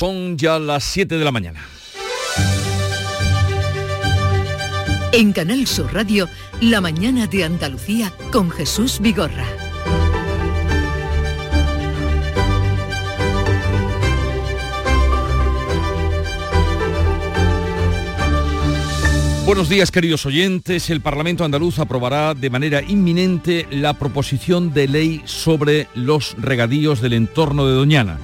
Son ya las 7 de la mañana. En Canal Sur Radio, La mañana de Andalucía con Jesús Vigorra. Buenos días queridos oyentes. El Parlamento andaluz aprobará de manera inminente la proposición de ley sobre los regadíos del entorno de Doñana.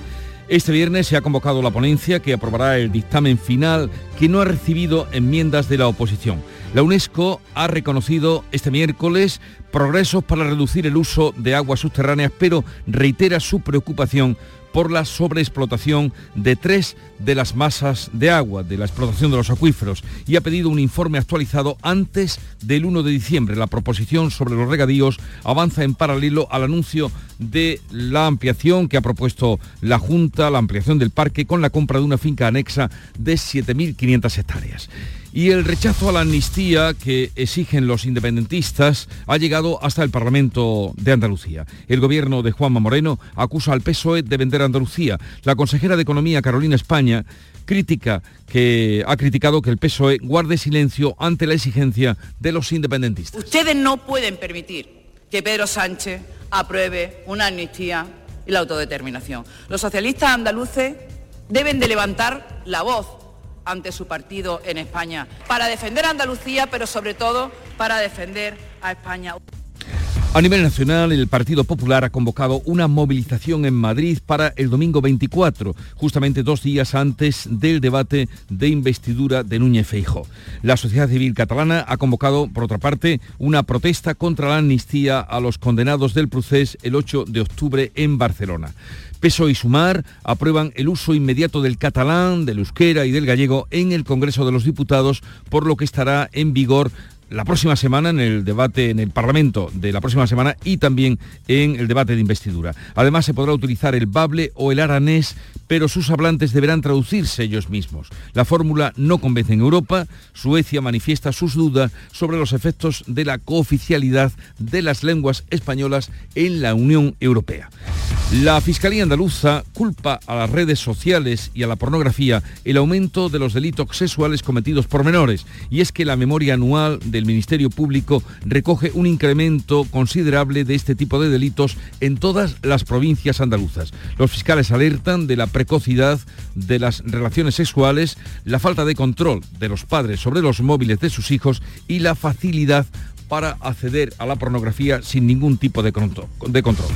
Este viernes se ha convocado la ponencia que aprobará el dictamen final que no ha recibido enmiendas de la oposición. La UNESCO ha reconocido este miércoles progresos para reducir el uso de aguas subterráneas, pero reitera su preocupación por la sobreexplotación de tres de las masas de agua, de la explotación de los acuíferos, y ha pedido un informe actualizado antes del 1 de diciembre. La proposición sobre los regadíos avanza en paralelo al anuncio de la ampliación que ha propuesto la Junta, la ampliación del parque con la compra de una finca anexa de 7.500 hectáreas. Y el rechazo a la amnistía que exigen los independentistas ha llegado hasta el Parlamento de Andalucía. El gobierno de Juanma Moreno acusa al PSOE de vender Andalucía. La consejera de Economía, Carolina España, que ha criticado que el PSOE guarde silencio ante la exigencia de los independentistas. Ustedes no pueden permitir que Pedro Sánchez apruebe una amnistía y la autodeterminación. Los socialistas andaluces deben de levantar la voz ante su partido en España, para defender a Andalucía, pero sobre todo para defender a España. A nivel nacional, el Partido Popular ha convocado una movilización en Madrid para el domingo 24, justamente dos días antes del debate de investidura de Núñez Feijo. La sociedad civil catalana ha convocado, por otra parte, una protesta contra la amnistía a los condenados del procés el 8 de octubre en Barcelona. Peso y Sumar aprueban el uso inmediato del catalán, del euskera y del gallego en el Congreso de los Diputados, por lo que estará en vigor la próxima semana en el debate en el Parlamento de la próxima semana y también en el debate de investidura. Además se podrá utilizar el bable o el aranés, pero sus hablantes deberán traducirse ellos mismos. La fórmula no convence en Europa. Suecia manifiesta sus dudas sobre los efectos de la cooficialidad de las lenguas españolas en la Unión Europea. La Fiscalía Andaluza culpa a las redes sociales y a la pornografía el aumento de los delitos sexuales cometidos por menores. Y es que la memoria anual del Ministerio Público recoge un incremento considerable de este tipo de delitos en todas las provincias andaluzas. Los fiscales alertan de la precocidad de las relaciones sexuales, la falta de control de los padres sobre los móviles de sus hijos y la facilidad para acceder a la pornografía sin ningún tipo de control.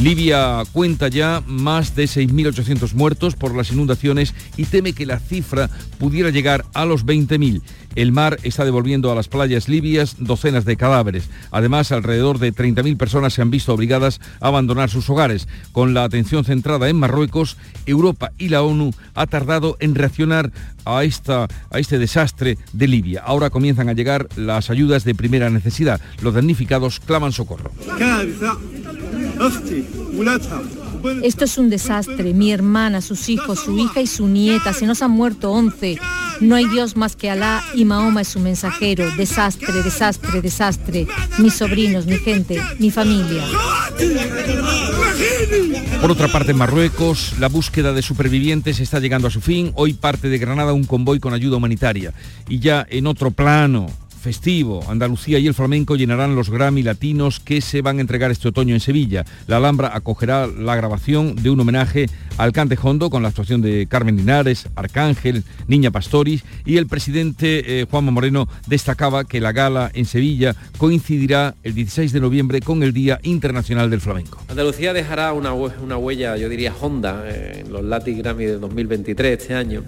Libia cuenta ya más de 6.800 muertos por las inundaciones y teme que la cifra pudiera llegar a los 20.000. El mar está devolviendo a las playas libias docenas de cadáveres. Además, alrededor de 30.000 personas se han visto obligadas a abandonar sus hogares. Con la atención centrada en Marruecos, Europa y la ONU ha tardado en reaccionar a, esta, a este desastre de Libia. Ahora comienzan a llegar las ayudas de primera necesidad. Los damnificados claman socorro. Esto es un desastre. Mi hermana, sus hijos, su hija y su nieta. Se nos han muerto 11. No hay Dios más que Alá y Mahoma es su mensajero. Desastre, desastre, desastre. Mis sobrinos, mi gente, mi familia. Por otra parte, en Marruecos, la búsqueda de supervivientes está llegando a su fin. Hoy parte de Granada un convoy con ayuda humanitaria. Y ya en otro plano, festivo. Andalucía y el flamenco llenarán los Grammy latinos que se van a entregar este otoño en Sevilla. La Alhambra acogerá la grabación de un homenaje al cante hondo con la actuación de Carmen Linares, Arcángel, Niña Pastoris y el presidente eh, Juanma Moreno destacaba que la gala en Sevilla coincidirá el 16 de noviembre con el Día Internacional del Flamenco. Andalucía dejará una, una huella, yo diría, honda en los Latin Grammy de 2023 este año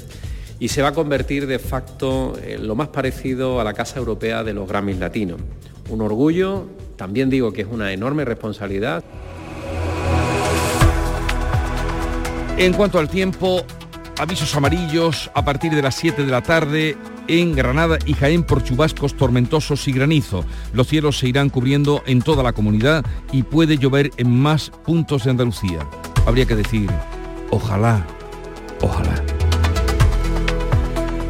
y se va a convertir de facto en lo más parecido a la Casa Europea de los Grammys Latinos. Un orgullo, también digo que es una enorme responsabilidad. En cuanto al tiempo, avisos amarillos a partir de las 7 de la tarde en Granada y Jaén por chubascos tormentosos y granizo. Los cielos se irán cubriendo en toda la comunidad y puede llover en más puntos de Andalucía. Habría que decir, ojalá, ojalá.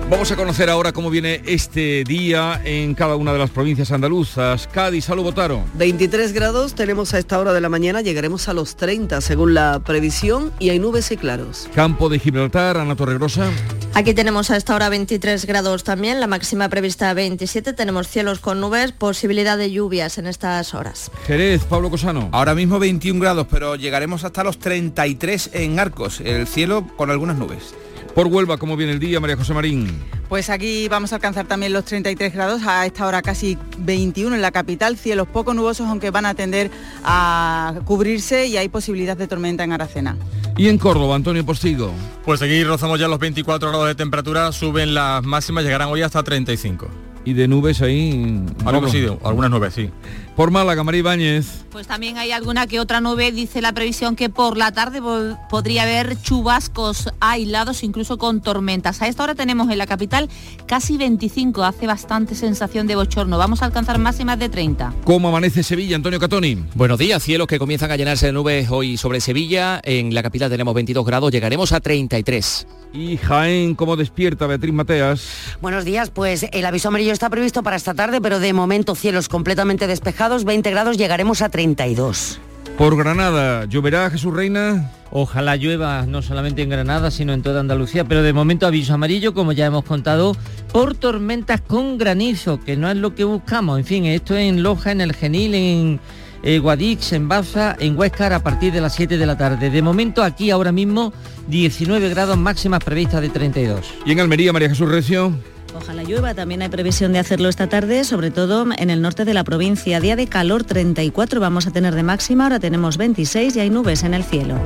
Vamos a conocer ahora cómo viene este día en cada una de las provincias andaluzas. Cádiz, salud, Botaro. 23 grados tenemos a esta hora de la mañana, llegaremos a los 30 según la previsión y hay nubes y claros. Campo de Gibraltar, Ana Torregrosa. Aquí tenemos a esta hora 23 grados también, la máxima prevista 27, tenemos cielos con nubes, posibilidad de lluvias en estas horas. Jerez, Pablo Cosano. Ahora mismo 21 grados, pero llegaremos hasta los 33 en Arcos, el cielo con algunas nubes. Por Huelva, ¿cómo viene el día, María José Marín? Pues aquí vamos a alcanzar también los 33 grados, a esta hora casi 21 en la capital, cielos poco nubosos aunque van a tender a cubrirse y hay posibilidad de tormenta en Aracena. ¿Y en Córdoba, Antonio Postigo? Pues aquí rozamos ya los 24 grados de temperatura, suben las máximas, llegarán hoy hasta 35. ¿Y de nubes ahí? Algo sí, algunas nubes, sí. Por Málaga, María Ibáñez. Pues también hay alguna que otra nube, dice la previsión que por la tarde podría haber chubascos aislados, incluso con tormentas. A esta hora tenemos en la capital casi 25, hace bastante sensación de bochorno. Vamos a alcanzar máximas de 30. ¿Cómo amanece Sevilla, Antonio Catoni? Buenos días, cielos que comienzan a llenarse de nubes hoy sobre Sevilla. En la capital tenemos 22 grados, llegaremos a 33. Y Jaén, ¿cómo despierta Beatriz Mateas? Buenos días, pues el aviso amarillo está previsto para esta tarde, pero de momento cielos completamente despejados, 20 grados, llegaremos a 32. Por Granada, ¿lloverá Jesús Reina? Ojalá llueva no solamente en Granada, sino en toda Andalucía, pero de momento aviso amarillo, como ya hemos contado, por tormentas con granizo, que no es lo que buscamos. En fin, esto en Loja, en el Genil, en eh, Guadix, en Baza, en Huescar a partir de las 7 de la tarde. De momento aquí ahora mismo 19 grados máximas previstas de 32. ¿Y en Almería, María Jesús Recio? Ojalá llueva, también hay previsión de hacerlo esta tarde, sobre todo en el norte de la provincia. Día de calor 34 vamos a tener de máxima, ahora tenemos 26 y hay nubes en el cielo.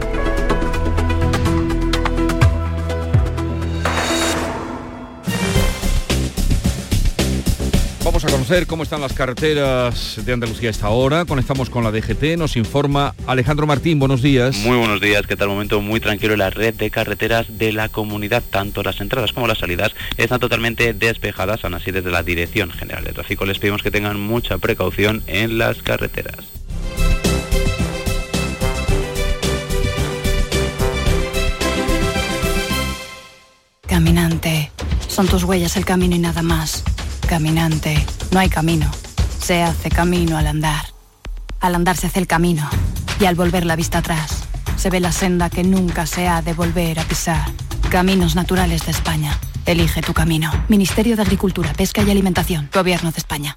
Conocer cómo están las carreteras de Andalucía a esta hora. Conectamos con la DGT, nos informa Alejandro Martín, buenos días. Muy buenos días, que tal momento muy tranquilo la red de carreteras de la comunidad, tanto las entradas como las salidas están totalmente despejadas, aún así desde la Dirección General de Tráfico les pedimos que tengan mucha precaución en las carreteras. Caminante, son tus huellas el camino y nada más Caminante, no hay camino. Se hace camino al andar. Al andar se hace el camino. Y al volver la vista atrás, se ve la senda que nunca se ha de volver a pisar. Caminos Naturales de España. Elige tu camino. Ministerio de Agricultura, Pesca y Alimentación. Gobierno de España.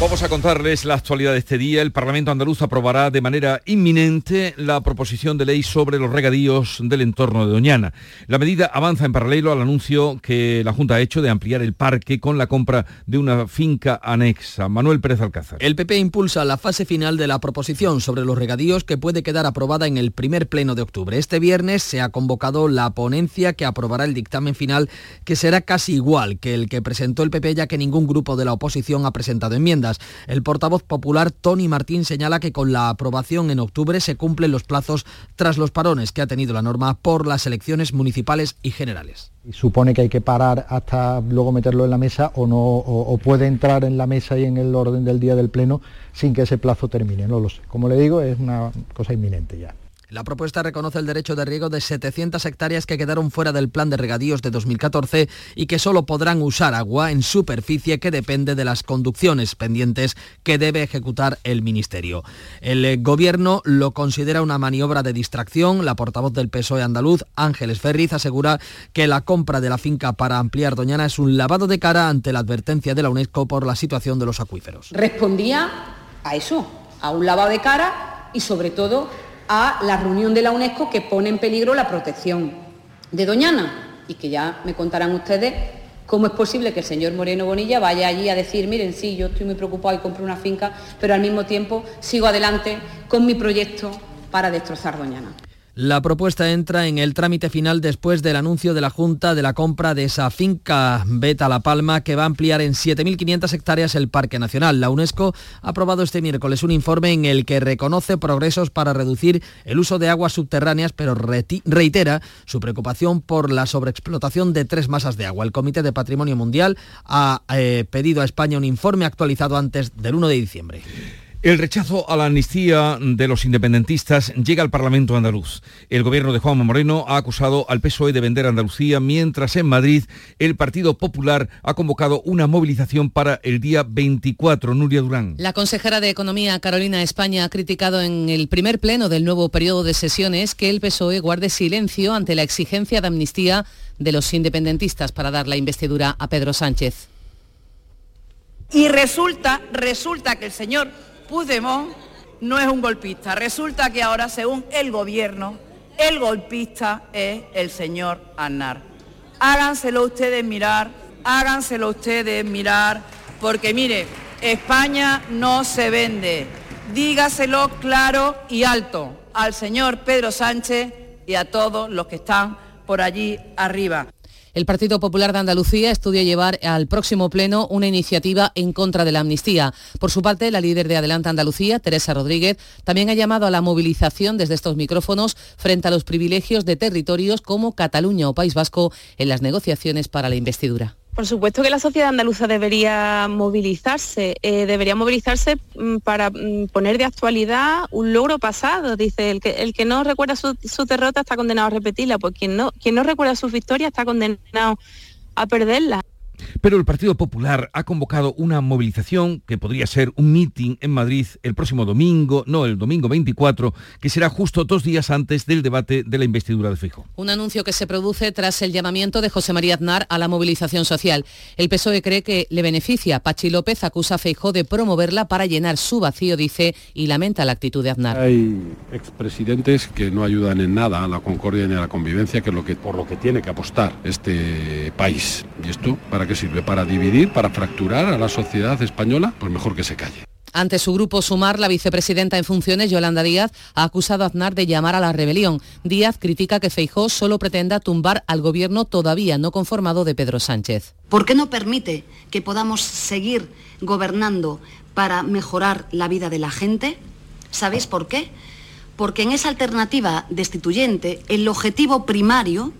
Vamos a contarles la actualidad de este día. El Parlamento andaluz aprobará de manera inminente la proposición de ley sobre los regadíos del entorno de Doñana. La medida avanza en paralelo al anuncio que la Junta ha hecho de ampliar el parque con la compra de una finca anexa. Manuel Pérez Alcázar. El PP impulsa la fase final de la proposición sobre los regadíos que puede quedar aprobada en el primer pleno de octubre. Este viernes se ha convocado la ponencia que aprobará el dictamen final que será casi igual que el que presentó el PP ya que ningún grupo de la oposición ha presentado enmiendas. El portavoz popular Tony Martín señala que con la aprobación en octubre se cumplen los plazos tras los parones que ha tenido la norma por las elecciones municipales y generales. Supone que hay que parar hasta luego meterlo en la mesa o no o, puede entrar en la mesa y en el orden del día del pleno sin que ese plazo termine, no lo sé. Como le digo, es una cosa inminente ya. La propuesta reconoce el derecho de riego de 700 hectáreas que quedaron fuera del plan de regadíos de 2014 y que solo podrán usar agua en superficie que depende de las conducciones pendientes que debe ejecutar el Ministerio. El eh, Gobierno lo considera una maniobra de distracción. La portavoz del PSOE andaluz, Ángeles Ferriz, asegura que la compra de la finca para ampliar Doñana es un lavado de cara ante la advertencia de la UNESCO por la situación de los acuíferos. Respondía a eso, a un lavado de cara y sobre todo a la reunión de la UNESCO que pone en peligro la protección de Doñana y que ya me contarán ustedes cómo es posible que el señor Moreno Bonilla vaya allí a decir, miren, sí, yo estoy muy preocupado y compro una finca, pero al mismo tiempo sigo adelante con mi proyecto para destrozar Doñana. La propuesta entra en el trámite final después del anuncio de la Junta de la compra de esa finca Beta La Palma que va a ampliar en 7.500 hectáreas el Parque Nacional. La UNESCO ha aprobado este miércoles un informe en el que reconoce progresos para reducir el uso de aguas subterráneas, pero reitera su preocupación por la sobreexplotación de tres masas de agua. El Comité de Patrimonio Mundial ha eh, pedido a España un informe actualizado antes del 1 de diciembre. El rechazo a la amnistía de los independentistas llega al Parlamento andaluz. El gobierno de Juanma Moreno ha acusado al PSOE de vender Andalucía, mientras en Madrid el Partido Popular ha convocado una movilización para el día 24. Nuria Durán. La consejera de Economía, Carolina España, ha criticado en el primer pleno del nuevo periodo de sesiones que el PSOE guarde silencio ante la exigencia de amnistía de los independentistas para dar la investidura a Pedro Sánchez. Y resulta, resulta que el señor Puigdemont no es un golpista. Resulta que ahora, según el gobierno, el golpista es el señor Aznar. Háganselo ustedes mirar, háganselo ustedes mirar, porque mire, España no se vende. Dígaselo claro y alto al señor Pedro Sánchez y a todos los que están por allí arriba. El Partido Popular de Andalucía estudia llevar al próximo pleno una iniciativa en contra de la amnistía. Por su parte, la líder de Adelante Andalucía, Teresa Rodríguez, también ha llamado a la movilización desde estos micrófonos frente a los privilegios de territorios como Cataluña o País Vasco en las negociaciones para la investidura. Por supuesto que la sociedad andaluza debería movilizarse, eh, debería movilizarse mm, para mm, poner de actualidad un logro pasado. Dice, el que, el que no recuerda su, su, derrota está condenado a repetirla, pues quien no, quien no recuerda su victoria está condenado a perderla. Pero el Partido Popular ha convocado una movilización que podría ser un meeting en Madrid el próximo domingo, no el domingo 24, que será justo dos días antes del debate de la investidura de Fijo. Un anuncio que se produce tras el llamamiento de José María Aznar a la movilización social. El PSOE cree que le beneficia. Pachi López acusa a Feijó de promoverla para llenar su vacío, dice, y lamenta la actitud de Aznar. Hay expresidentes que no ayudan en nada a la concordia ni a la convivencia, que, es lo que por lo que tiene que apostar este país. Y esto para que sirve? ¿Para dividir, para fracturar a la sociedad española? Pues mejor que se calle. Ante su grupo Sumar, la vicepresidenta en funciones, Yolanda Díaz, ha acusado a Aznar de llamar a la rebelión. Díaz critica que Feijó solo pretenda tumbar al gobierno todavía no conformado de Pedro Sánchez. ¿Por qué no permite que podamos seguir gobernando para mejorar la vida de la gente? ¿Sabéis por qué? Porque en esa alternativa destituyente el objetivo primario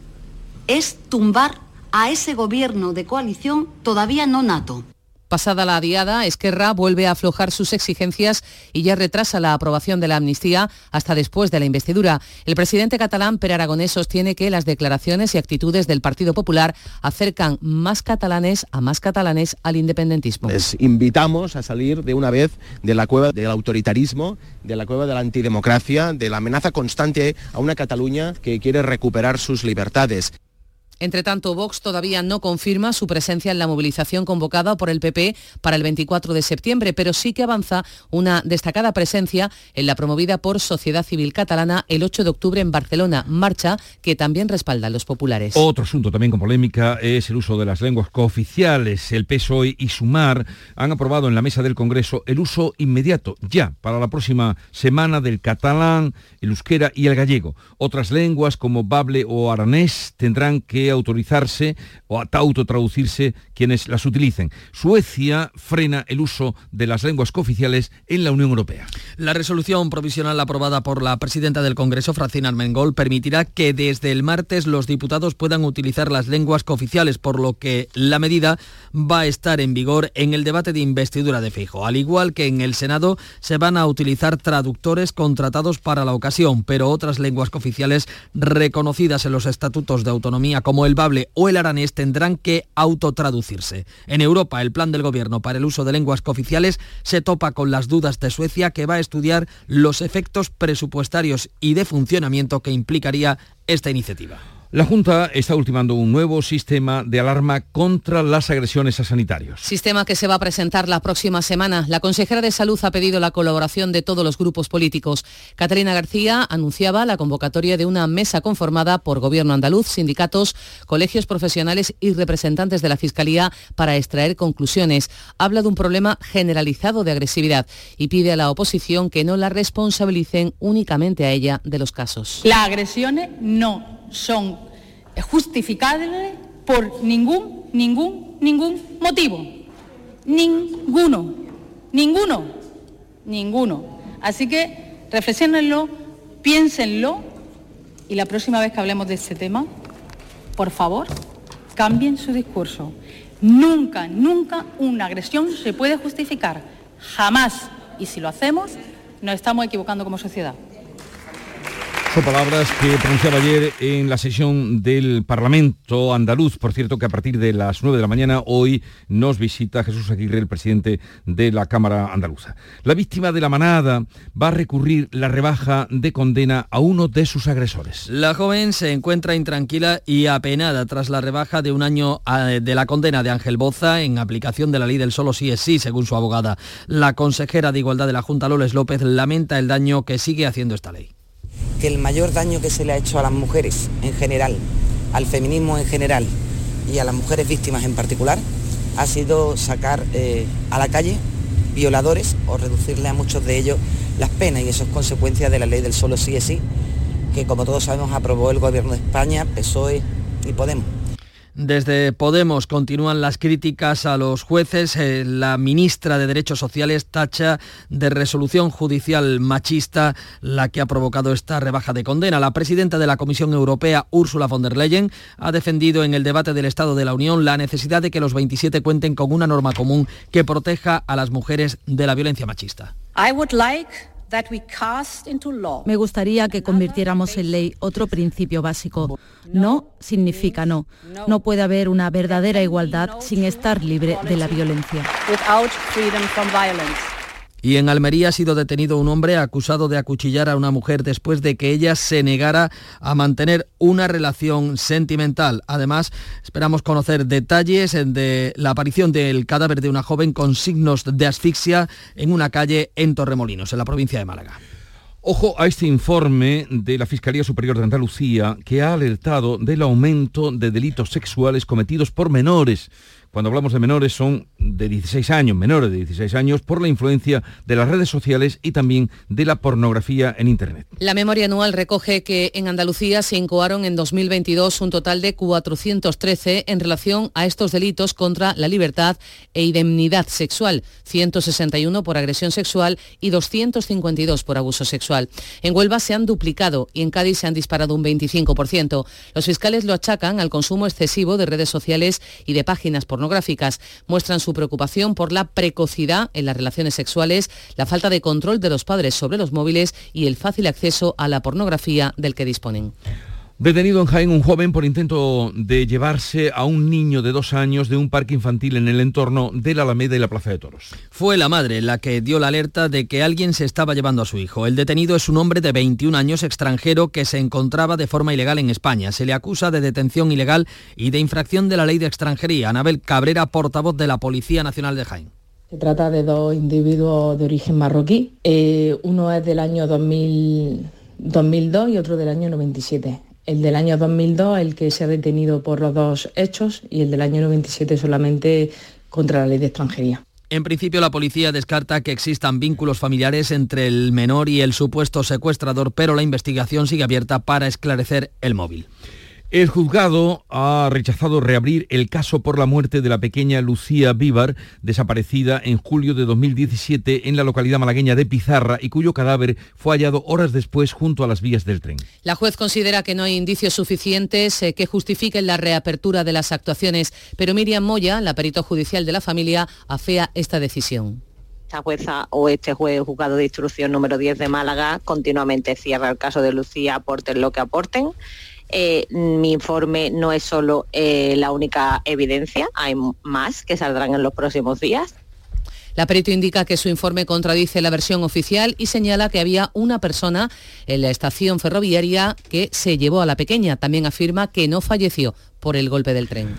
es tumbar a ese gobierno de coalición todavía no nato. Pasada la diada, Esquerra vuelve a aflojar sus exigencias y ya retrasa la aprobación de la amnistía hasta después de la investidura. El presidente catalán, Per Aragonés, sostiene que las declaraciones y actitudes del Partido Popular acercan más catalanes a más catalanes al independentismo. Les invitamos a salir de una vez de la cueva del autoritarismo, de la cueva de la antidemocracia, de la amenaza constante a una Cataluña que quiere recuperar sus libertades. Entre tanto, Vox todavía no confirma su presencia en la movilización convocada por el PP para el 24 de septiembre, pero sí que avanza una destacada presencia en la promovida por Sociedad Civil Catalana el 8 de octubre en Barcelona, marcha que también respalda a los populares. Otro asunto también con polémica es el uso de las lenguas cooficiales. El PSOE y Sumar han aprobado en la mesa del Congreso el uso inmediato, ya, para la próxima semana del catalán, el euskera y el gallego. Otras lenguas como bable o aranés tendrán que autorizarse o autotraducirse quienes las utilicen. Suecia frena el uso de las lenguas cooficiales en la Unión Europea. La resolución provisional aprobada por la presidenta del Congreso, Francina Armengol, permitirá que desde el martes los diputados puedan utilizar las lenguas cooficiales, por lo que la medida va a estar en vigor en el debate de investidura de Fijo. Al igual que en el Senado, se van a utilizar traductores contratados para la ocasión, pero otras lenguas cooficiales reconocidas en los estatutos de autonomía como el bable o el aranés tendrán que autotraducirse. En Europa, el plan del gobierno para el uso de lenguas cooficiales se topa con las dudas de Suecia, que va a estudiar los efectos presupuestarios y de funcionamiento que implicaría esta iniciativa. La Junta está ultimando un nuevo sistema de alarma contra las agresiones a sanitarios. Sistema que se va a presentar la próxima semana. La consejera de Salud ha pedido la colaboración de todos los grupos políticos. Catalina García anunciaba la convocatoria de una mesa conformada por Gobierno andaluz, sindicatos, colegios profesionales y representantes de la Fiscalía para extraer conclusiones. Habla de un problema generalizado de agresividad y pide a la oposición que no la responsabilicen únicamente a ella de los casos. Las agresiones no son justificables por ningún, ningún, ningún motivo. Ninguno, ninguno, ninguno. Así que reflexionenlo, piénsenlo y la próxima vez que hablemos de este tema, por favor, cambien su discurso. Nunca, nunca una agresión se puede justificar. Jamás. Y si lo hacemos, nos estamos equivocando como sociedad. Palabras que pronunciaba ayer en la sesión del Parlamento andaluz. Por cierto, que a partir de las 9 de la mañana hoy nos visita Jesús Aguirre, el presidente de la Cámara Andaluza. La víctima de la manada va a recurrir la rebaja de condena a uno de sus agresores. La joven se encuentra intranquila y apenada tras la rebaja de un año eh, de la condena de Ángel Boza en aplicación de la ley del solo sí es sí, según su abogada. La consejera de Igualdad de la Junta, Loles López, lamenta el daño que sigue haciendo esta ley que el mayor daño que se le ha hecho a las mujeres en general, al feminismo en general y a las mujeres víctimas en particular, ha sido sacar eh, a la calle violadores o reducirle a muchos de ellos las penas y eso es consecuencia de la ley del solo sí es sí, que como todos sabemos aprobó el Gobierno de España, PSOE y Podemos. Desde Podemos continúan las críticas a los jueces. Eh, la ministra de Derechos Sociales tacha de resolución judicial machista la que ha provocado esta rebaja de condena. La presidenta de la Comisión Europea, Ursula von der Leyen, ha defendido en el debate del Estado de la Unión la necesidad de que los 27 cuenten con una norma común que proteja a las mujeres de la violencia machista. Me gustaría que convirtiéramos en ley otro principio básico. No significa no. No puede haber una verdadera igualdad sin estar libre de la violencia. Y en Almería ha sido detenido un hombre acusado de acuchillar a una mujer después de que ella se negara a mantener una relación sentimental. Además, esperamos conocer detalles de la aparición del cadáver de una joven con signos de asfixia en una calle en Torremolinos, en la provincia de Málaga. Ojo a este informe de la Fiscalía Superior de Andalucía que ha alertado del aumento de delitos sexuales cometidos por menores cuando hablamos de menores son de 16 años, menores de 16 años, por la influencia de las redes sociales y también de la pornografía en Internet. La memoria anual recoge que en Andalucía se incoaron en 2022 un total de 413 en relación a estos delitos contra la libertad e indemnidad sexual, 161 por agresión sexual y 252 por abuso sexual. En Huelva se han duplicado y en Cádiz se han disparado un 25%. Los fiscales lo achacan al consumo excesivo de redes sociales y de páginas pornográficas pornográficas muestran su preocupación por la precocidad en las relaciones sexuales, la falta de control de los padres sobre los móviles y el fácil acceso a la pornografía del que disponen. Detenido en Jaén un joven por intento de llevarse a un niño de dos años de un parque infantil en el entorno de la Alameda y la Plaza de Toros. Fue la madre la que dio la alerta de que alguien se estaba llevando a su hijo. El detenido es un hombre de 21 años extranjero que se encontraba de forma ilegal en España. Se le acusa de detención ilegal y de infracción de la ley de extranjería. Anabel Cabrera, portavoz de la Policía Nacional de Jaén. Se trata de dos individuos de origen marroquí. Eh, uno es del año 2002 y otro del año 97 el del año 2002, el que se ha detenido por los dos hechos, y el del año 97 solamente contra la ley de extranjería. En principio, la policía descarta que existan vínculos familiares entre el menor y el supuesto secuestrador, pero la investigación sigue abierta para esclarecer el móvil. El juzgado ha rechazado reabrir el caso por la muerte de la pequeña Lucía Vívar, desaparecida en julio de 2017 en la localidad malagueña de Pizarra y cuyo cadáver fue hallado horas después junto a las vías del tren. La juez considera que no hay indicios suficientes eh, que justifiquen la reapertura de las actuaciones, pero Miriam Moya, la perito judicial de la familia, afea esta decisión esta jueza o este juez juzgado de instrucción número 10 de Málaga continuamente cierra el caso de Lucía, aporten lo que aporten. Eh, mi informe no es solo eh, la única evidencia, hay más que saldrán en los próximos días. La perito indica que su informe contradice la versión oficial y señala que había una persona en la estación ferroviaria que se llevó a la pequeña. También afirma que no falleció por el golpe del tren.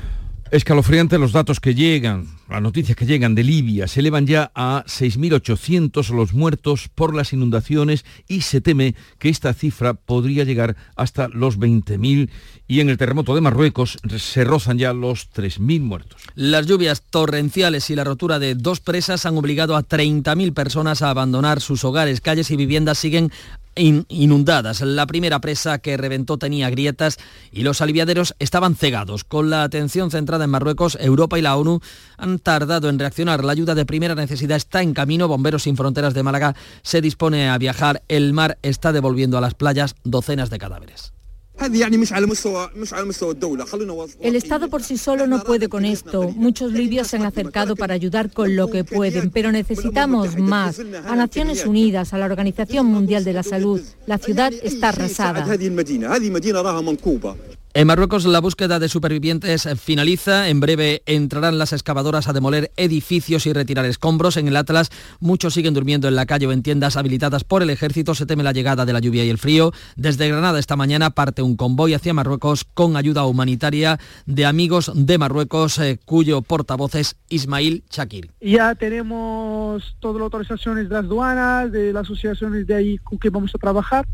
Escalofriante los datos que llegan, las noticias que llegan de Libia. Se elevan ya a 6.800 los muertos por las inundaciones y se teme que esta cifra podría llegar hasta los 20.000 y en el terremoto de Marruecos se rozan ya los 3.000 muertos. Las lluvias torrenciales y la rotura de dos presas han obligado a 30.000 personas a abandonar sus hogares. Calles y viviendas siguen inundadas. La primera presa que reventó tenía grietas y los aliviaderos estaban cegados. Con la atención centrada en Marruecos, Europa y la ONU han tardado en reaccionar. La ayuda de primera necesidad está en camino. Bomberos sin Fronteras de Málaga se dispone a viajar. El mar está devolviendo a las playas docenas de cadáveres. El Estado por sí solo no puede con esto. Muchos libios se han acercado para ayudar con lo que pueden, pero necesitamos más. A Naciones Unidas, a la Organización Mundial de la Salud, la ciudad está arrasada. En Marruecos la búsqueda de supervivientes finaliza. En breve entrarán las excavadoras a demoler edificios y retirar escombros. En el Atlas muchos siguen durmiendo en la calle o en tiendas habilitadas por el ejército. Se teme la llegada de la lluvia y el frío. Desde Granada esta mañana parte un convoy hacia Marruecos con ayuda humanitaria de amigos de Marruecos, eh, cuyo portavoz es Ismail Shakir. Ya tenemos todas las autorizaciones de las aduanas, de las asociaciones de ahí con que vamos a trabajar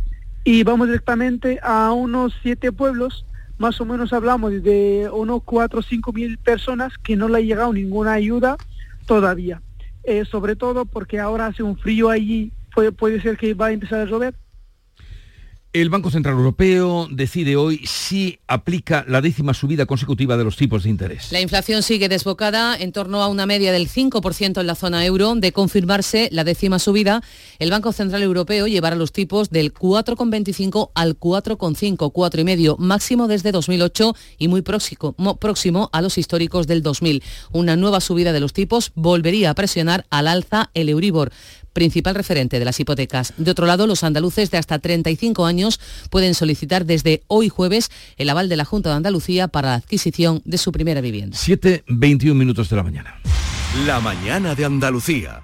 y vamos directamente a unos siete pueblos más o menos hablamos de unos 4 o 5 mil personas que no le ha llegado ninguna ayuda todavía. Eh, sobre todo porque ahora hace un frío allí, puede, puede ser que va a empezar a llover el Banco Central Europeo decide hoy si aplica la décima subida consecutiva de los tipos de interés. La inflación sigue desbocada en torno a una media del 5% en la zona euro. De confirmarse la décima subida, el Banco Central Europeo llevará los tipos del 4,25 al 4,5, 4,5 máximo desde 2008 y muy próximo, próximo a los históricos del 2000. Una nueva subida de los tipos volvería a presionar al alza el Euribor principal referente de las hipotecas. De otro lado, los andaluces de hasta 35 años pueden solicitar desde hoy jueves el aval de la Junta de Andalucía para la adquisición de su primera vivienda. 7.21 minutos de la mañana. La mañana de Andalucía.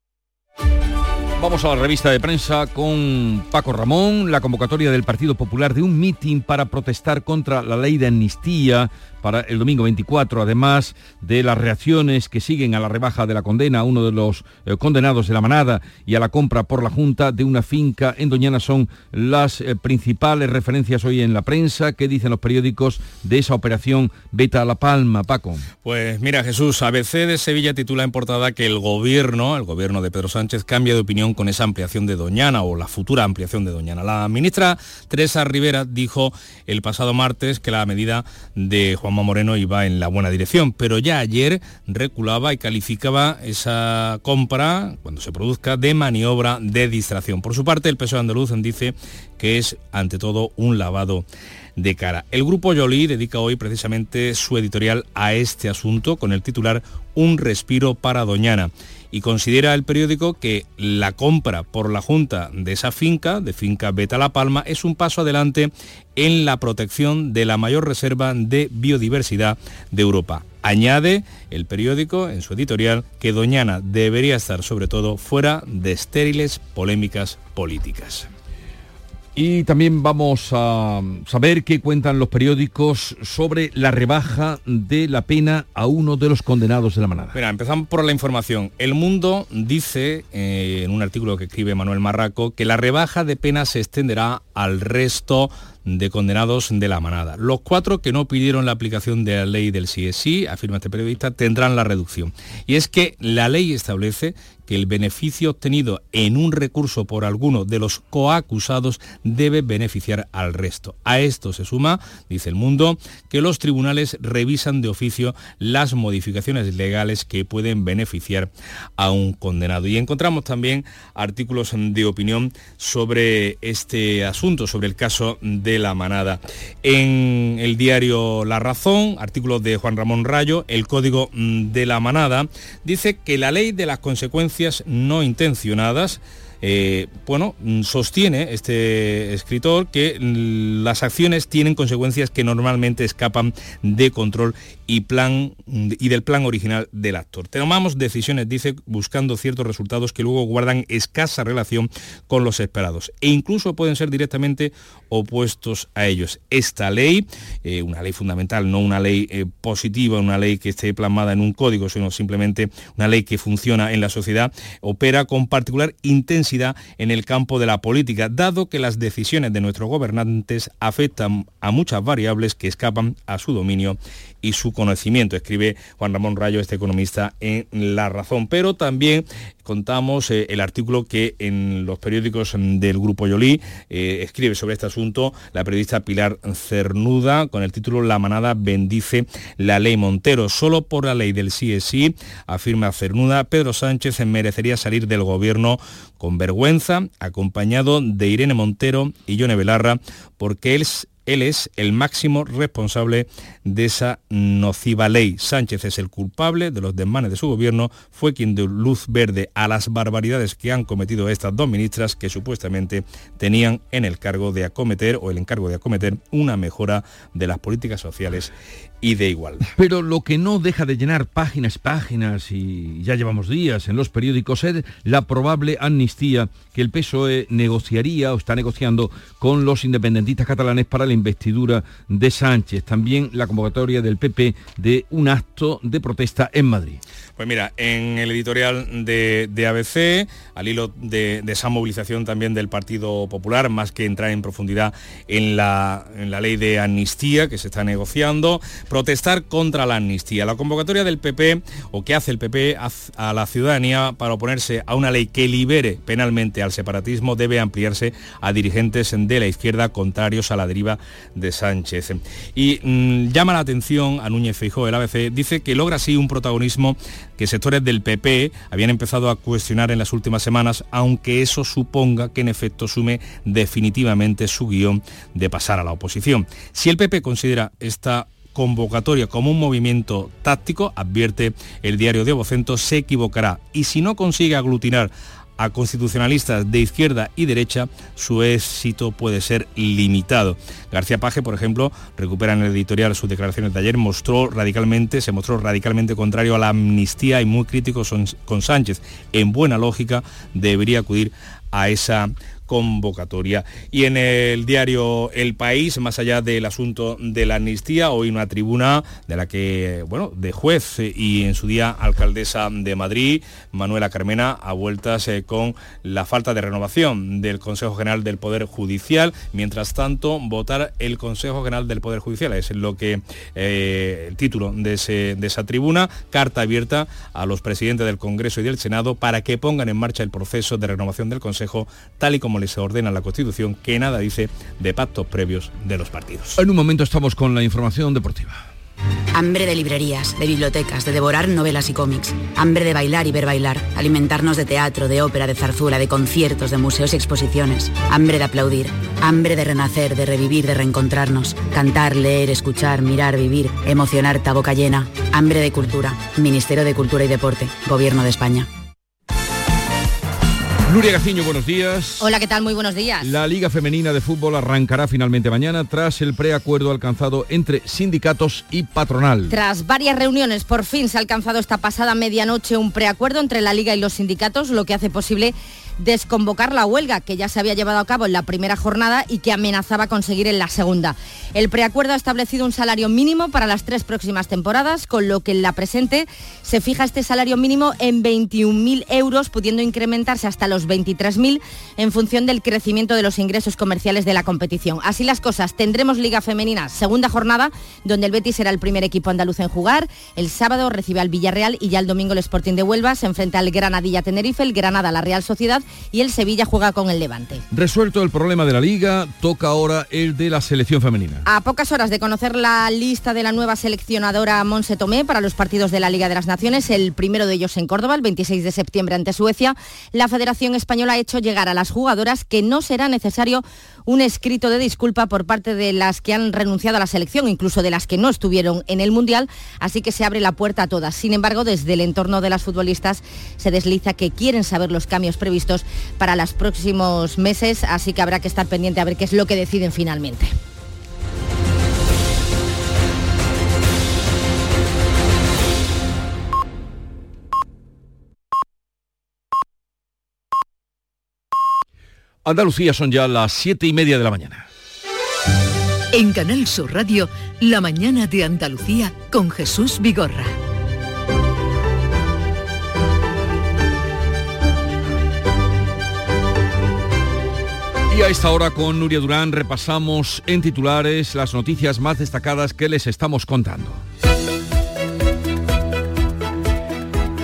Vamos a la revista de prensa con Paco Ramón, la convocatoria del Partido Popular de un mitin para protestar contra la ley de amnistía para el domingo 24, además de las reacciones que siguen a la rebaja de la condena a uno de los eh, condenados de la manada y a la compra por la Junta de una finca en Doñana son las eh, principales referencias hoy en la prensa. ¿Qué dicen los periódicos de esa operación Beta a la Palma, Paco? Pues mira, Jesús, ABC de Sevilla titula en portada que el gobierno, el gobierno de Pedro Sánchez, cambia de opinión con esa ampliación de Doñana o la futura ampliación de Doñana. La ministra Teresa Rivera dijo el pasado martes que la medida de Juan Moreno iba en la buena dirección, pero ya ayer reculaba y calificaba esa compra, cuando se produzca, de maniobra de distracción. Por su parte, el PSOE andaluz dice que es, ante todo, un lavado de cara. El grupo Jolie dedica hoy precisamente su editorial a este asunto con el titular Un respiro para Doñana y considera el periódico que la compra por la Junta de esa finca, de finca Beta La Palma, es un paso adelante en la protección de la mayor reserva de biodiversidad de Europa. Añade el periódico en su editorial que Doñana debería estar sobre todo fuera de estériles polémicas políticas. Y también vamos a saber qué cuentan los periódicos sobre la rebaja de la pena a uno de los condenados de la manada. Mira, empezamos por la información. El Mundo dice, eh, en un artículo que escribe Manuel Marraco, que la rebaja de pena se extenderá al resto condenados de la manada. Los cuatro que no pidieron la aplicación de la ley del CSI, afirma este periodista, tendrán la reducción. Y es que la ley establece que el beneficio obtenido en un recurso por alguno de los coacusados debe beneficiar al resto. A esto se suma, dice el mundo, que los tribunales revisan de oficio las modificaciones legales que pueden beneficiar a un condenado. Y encontramos también artículos de opinión sobre este asunto, sobre el caso de la manada. En el diario La Razón, artículos de Juan Ramón Rayo, el código de la manada, dice que la ley de las consecuencias no intencionadas eh, bueno, sostiene este escritor que las acciones tienen consecuencias que normalmente escapan de control y, plan, y del plan original del actor. Tomamos decisiones, dice, buscando ciertos resultados que luego guardan escasa relación con los esperados e incluso pueden ser directamente opuestos a ellos. Esta ley, eh, una ley fundamental, no una ley eh, positiva, una ley que esté plasmada en un código, sino simplemente una ley que funciona en la sociedad, opera con particular intensidad en el campo de la política, dado que las decisiones de nuestros gobernantes afectan a muchas variables que escapan a su dominio y su conocimiento, escribe Juan Ramón Rayo, este economista, en La Razón. Pero también contamos eh, el artículo que en los periódicos del Grupo Yolí eh, escribe sobre este asunto la periodista Pilar Cernuda con el título La manada bendice la ley Montero. Solo por la ley del sí es sí, afirma Cernuda, Pedro Sánchez merecería salir del gobierno con vergüenza, acompañado de Irene Montero y Yone Belarra, porque él él es el máximo responsable de esa nociva ley. Sánchez es el culpable de los desmanes de su gobierno, fue quien dio luz verde a las barbaridades que han cometido estas dos ministras que supuestamente tenían en el cargo de acometer o el encargo de acometer una mejora de las políticas sociales y de igualdad. Pero lo que no deja de llenar páginas, páginas y ya llevamos días en los periódicos es la probable amnistía que el PSOE negociaría o está negociando con los independentistas catalanes para la investidura de Sánchez. También la convocatoria del PP de un acto de protesta en Madrid. Pues mira, en el editorial de, ABC, al hilo de, esa movilización también del Partido Popular, más que entrar en profundidad en la, en la ley de amnistía que se está negociando, protestar contra la amnistía. La convocatoria del PP, o que hace el PP a la ciudadanía para oponerse a una ley que libere penalmente al separatismo, debe ampliarse a dirigentes de la izquierda contrarios a la deriva de Sánchez. Y mm, llama la atención a Núñez Feijóo, el ABC, dice que logra así un protagonismo que sectores del PP habían empezado a cuestionar en las últimas semanas, aunque eso suponga que en efecto sume definitivamente su guion de pasar a la oposición. Si el PP considera esta convocatoria como un movimiento táctico, advierte el diario de Vocento, se equivocará y si no consigue aglutinar a constitucionalistas de izquierda y derecha, su éxito puede ser limitado. García Paje, por ejemplo, recupera en el editorial sus declaraciones de ayer, mostró radicalmente, se mostró radicalmente contrario a la amnistía y muy crítico con Sánchez. En buena lógica, debería acudir a esa convocatoria. Y en el diario El País, más allá del asunto de la amnistía, hoy una tribuna de la que, bueno, de juez y en su día alcaldesa de Madrid, Manuela Carmena, a vueltas eh, con la falta de renovación del Consejo General del Poder Judicial. Mientras tanto, votar el Consejo General del Poder Judicial es lo que eh, el título de, de esa tribuna, carta abierta a los presidentes del Congreso y del Senado para que pongan en marcha el proceso de renovación del Consejo, tal y como les ordena la Constitución, que nada dice de pactos previos de los partidos. En un momento estamos con la información deportiva. Hambre de librerías, de bibliotecas, de devorar novelas y cómics. Hambre de bailar y ver bailar. Alimentarnos de teatro, de ópera, de zarzuela, de conciertos, de museos y exposiciones. Hambre de aplaudir. Hambre de renacer, de revivir, de reencontrarnos. Cantar, leer, escuchar, mirar, vivir. Emocionar, boca llena. Hambre de cultura. Ministerio de Cultura y Deporte. Gobierno de España. Nuria Gaciño, buenos días. Hola, ¿qué tal? Muy buenos días. La Liga Femenina de Fútbol arrancará finalmente mañana tras el preacuerdo alcanzado entre sindicatos y patronal. Tras varias reuniones, por fin se ha alcanzado esta pasada medianoche un preacuerdo entre la Liga y los sindicatos, lo que hace posible desconvocar la huelga que ya se había llevado a cabo en la primera jornada y que amenazaba conseguir en la segunda. El preacuerdo ha establecido un salario mínimo para las tres próximas temporadas, con lo que en la presente se fija este salario mínimo en 21.000 euros, pudiendo incrementarse hasta los 23.000 en función del crecimiento de los ingresos comerciales de la competición. Así las cosas, tendremos Liga Femenina, segunda jornada, donde el Betis será el primer equipo andaluz en jugar. El sábado recibe al Villarreal y ya el domingo el Sporting de Huelva se enfrenta al Granadilla Tenerife, el Granada la Real Sociedad y el Sevilla juega con el Levante. Resuelto el problema de la liga, toca ahora el de la selección femenina. A pocas horas de conocer la lista de la nueva seleccionadora Monse Tomé para los partidos de la Liga de las Naciones, el primero de ellos en Córdoba, el 26 de septiembre ante Suecia, la Federación Española ha hecho llegar a las jugadoras que no será necesario un escrito de disculpa por parte de las que han renunciado a la selección, incluso de las que no estuvieron en el Mundial, así que se abre la puerta a todas. Sin embargo, desde el entorno de las futbolistas se desliza que quieren saber los cambios previstos para los próximos meses, así que habrá que estar pendiente a ver qué es lo que deciden finalmente. Andalucía son ya las siete y media de la mañana. En Canal Sur Radio, La mañana de Andalucía con Jesús Vigorra. Y a esta hora con Nuria Durán repasamos en titulares las noticias más destacadas que les estamos contando.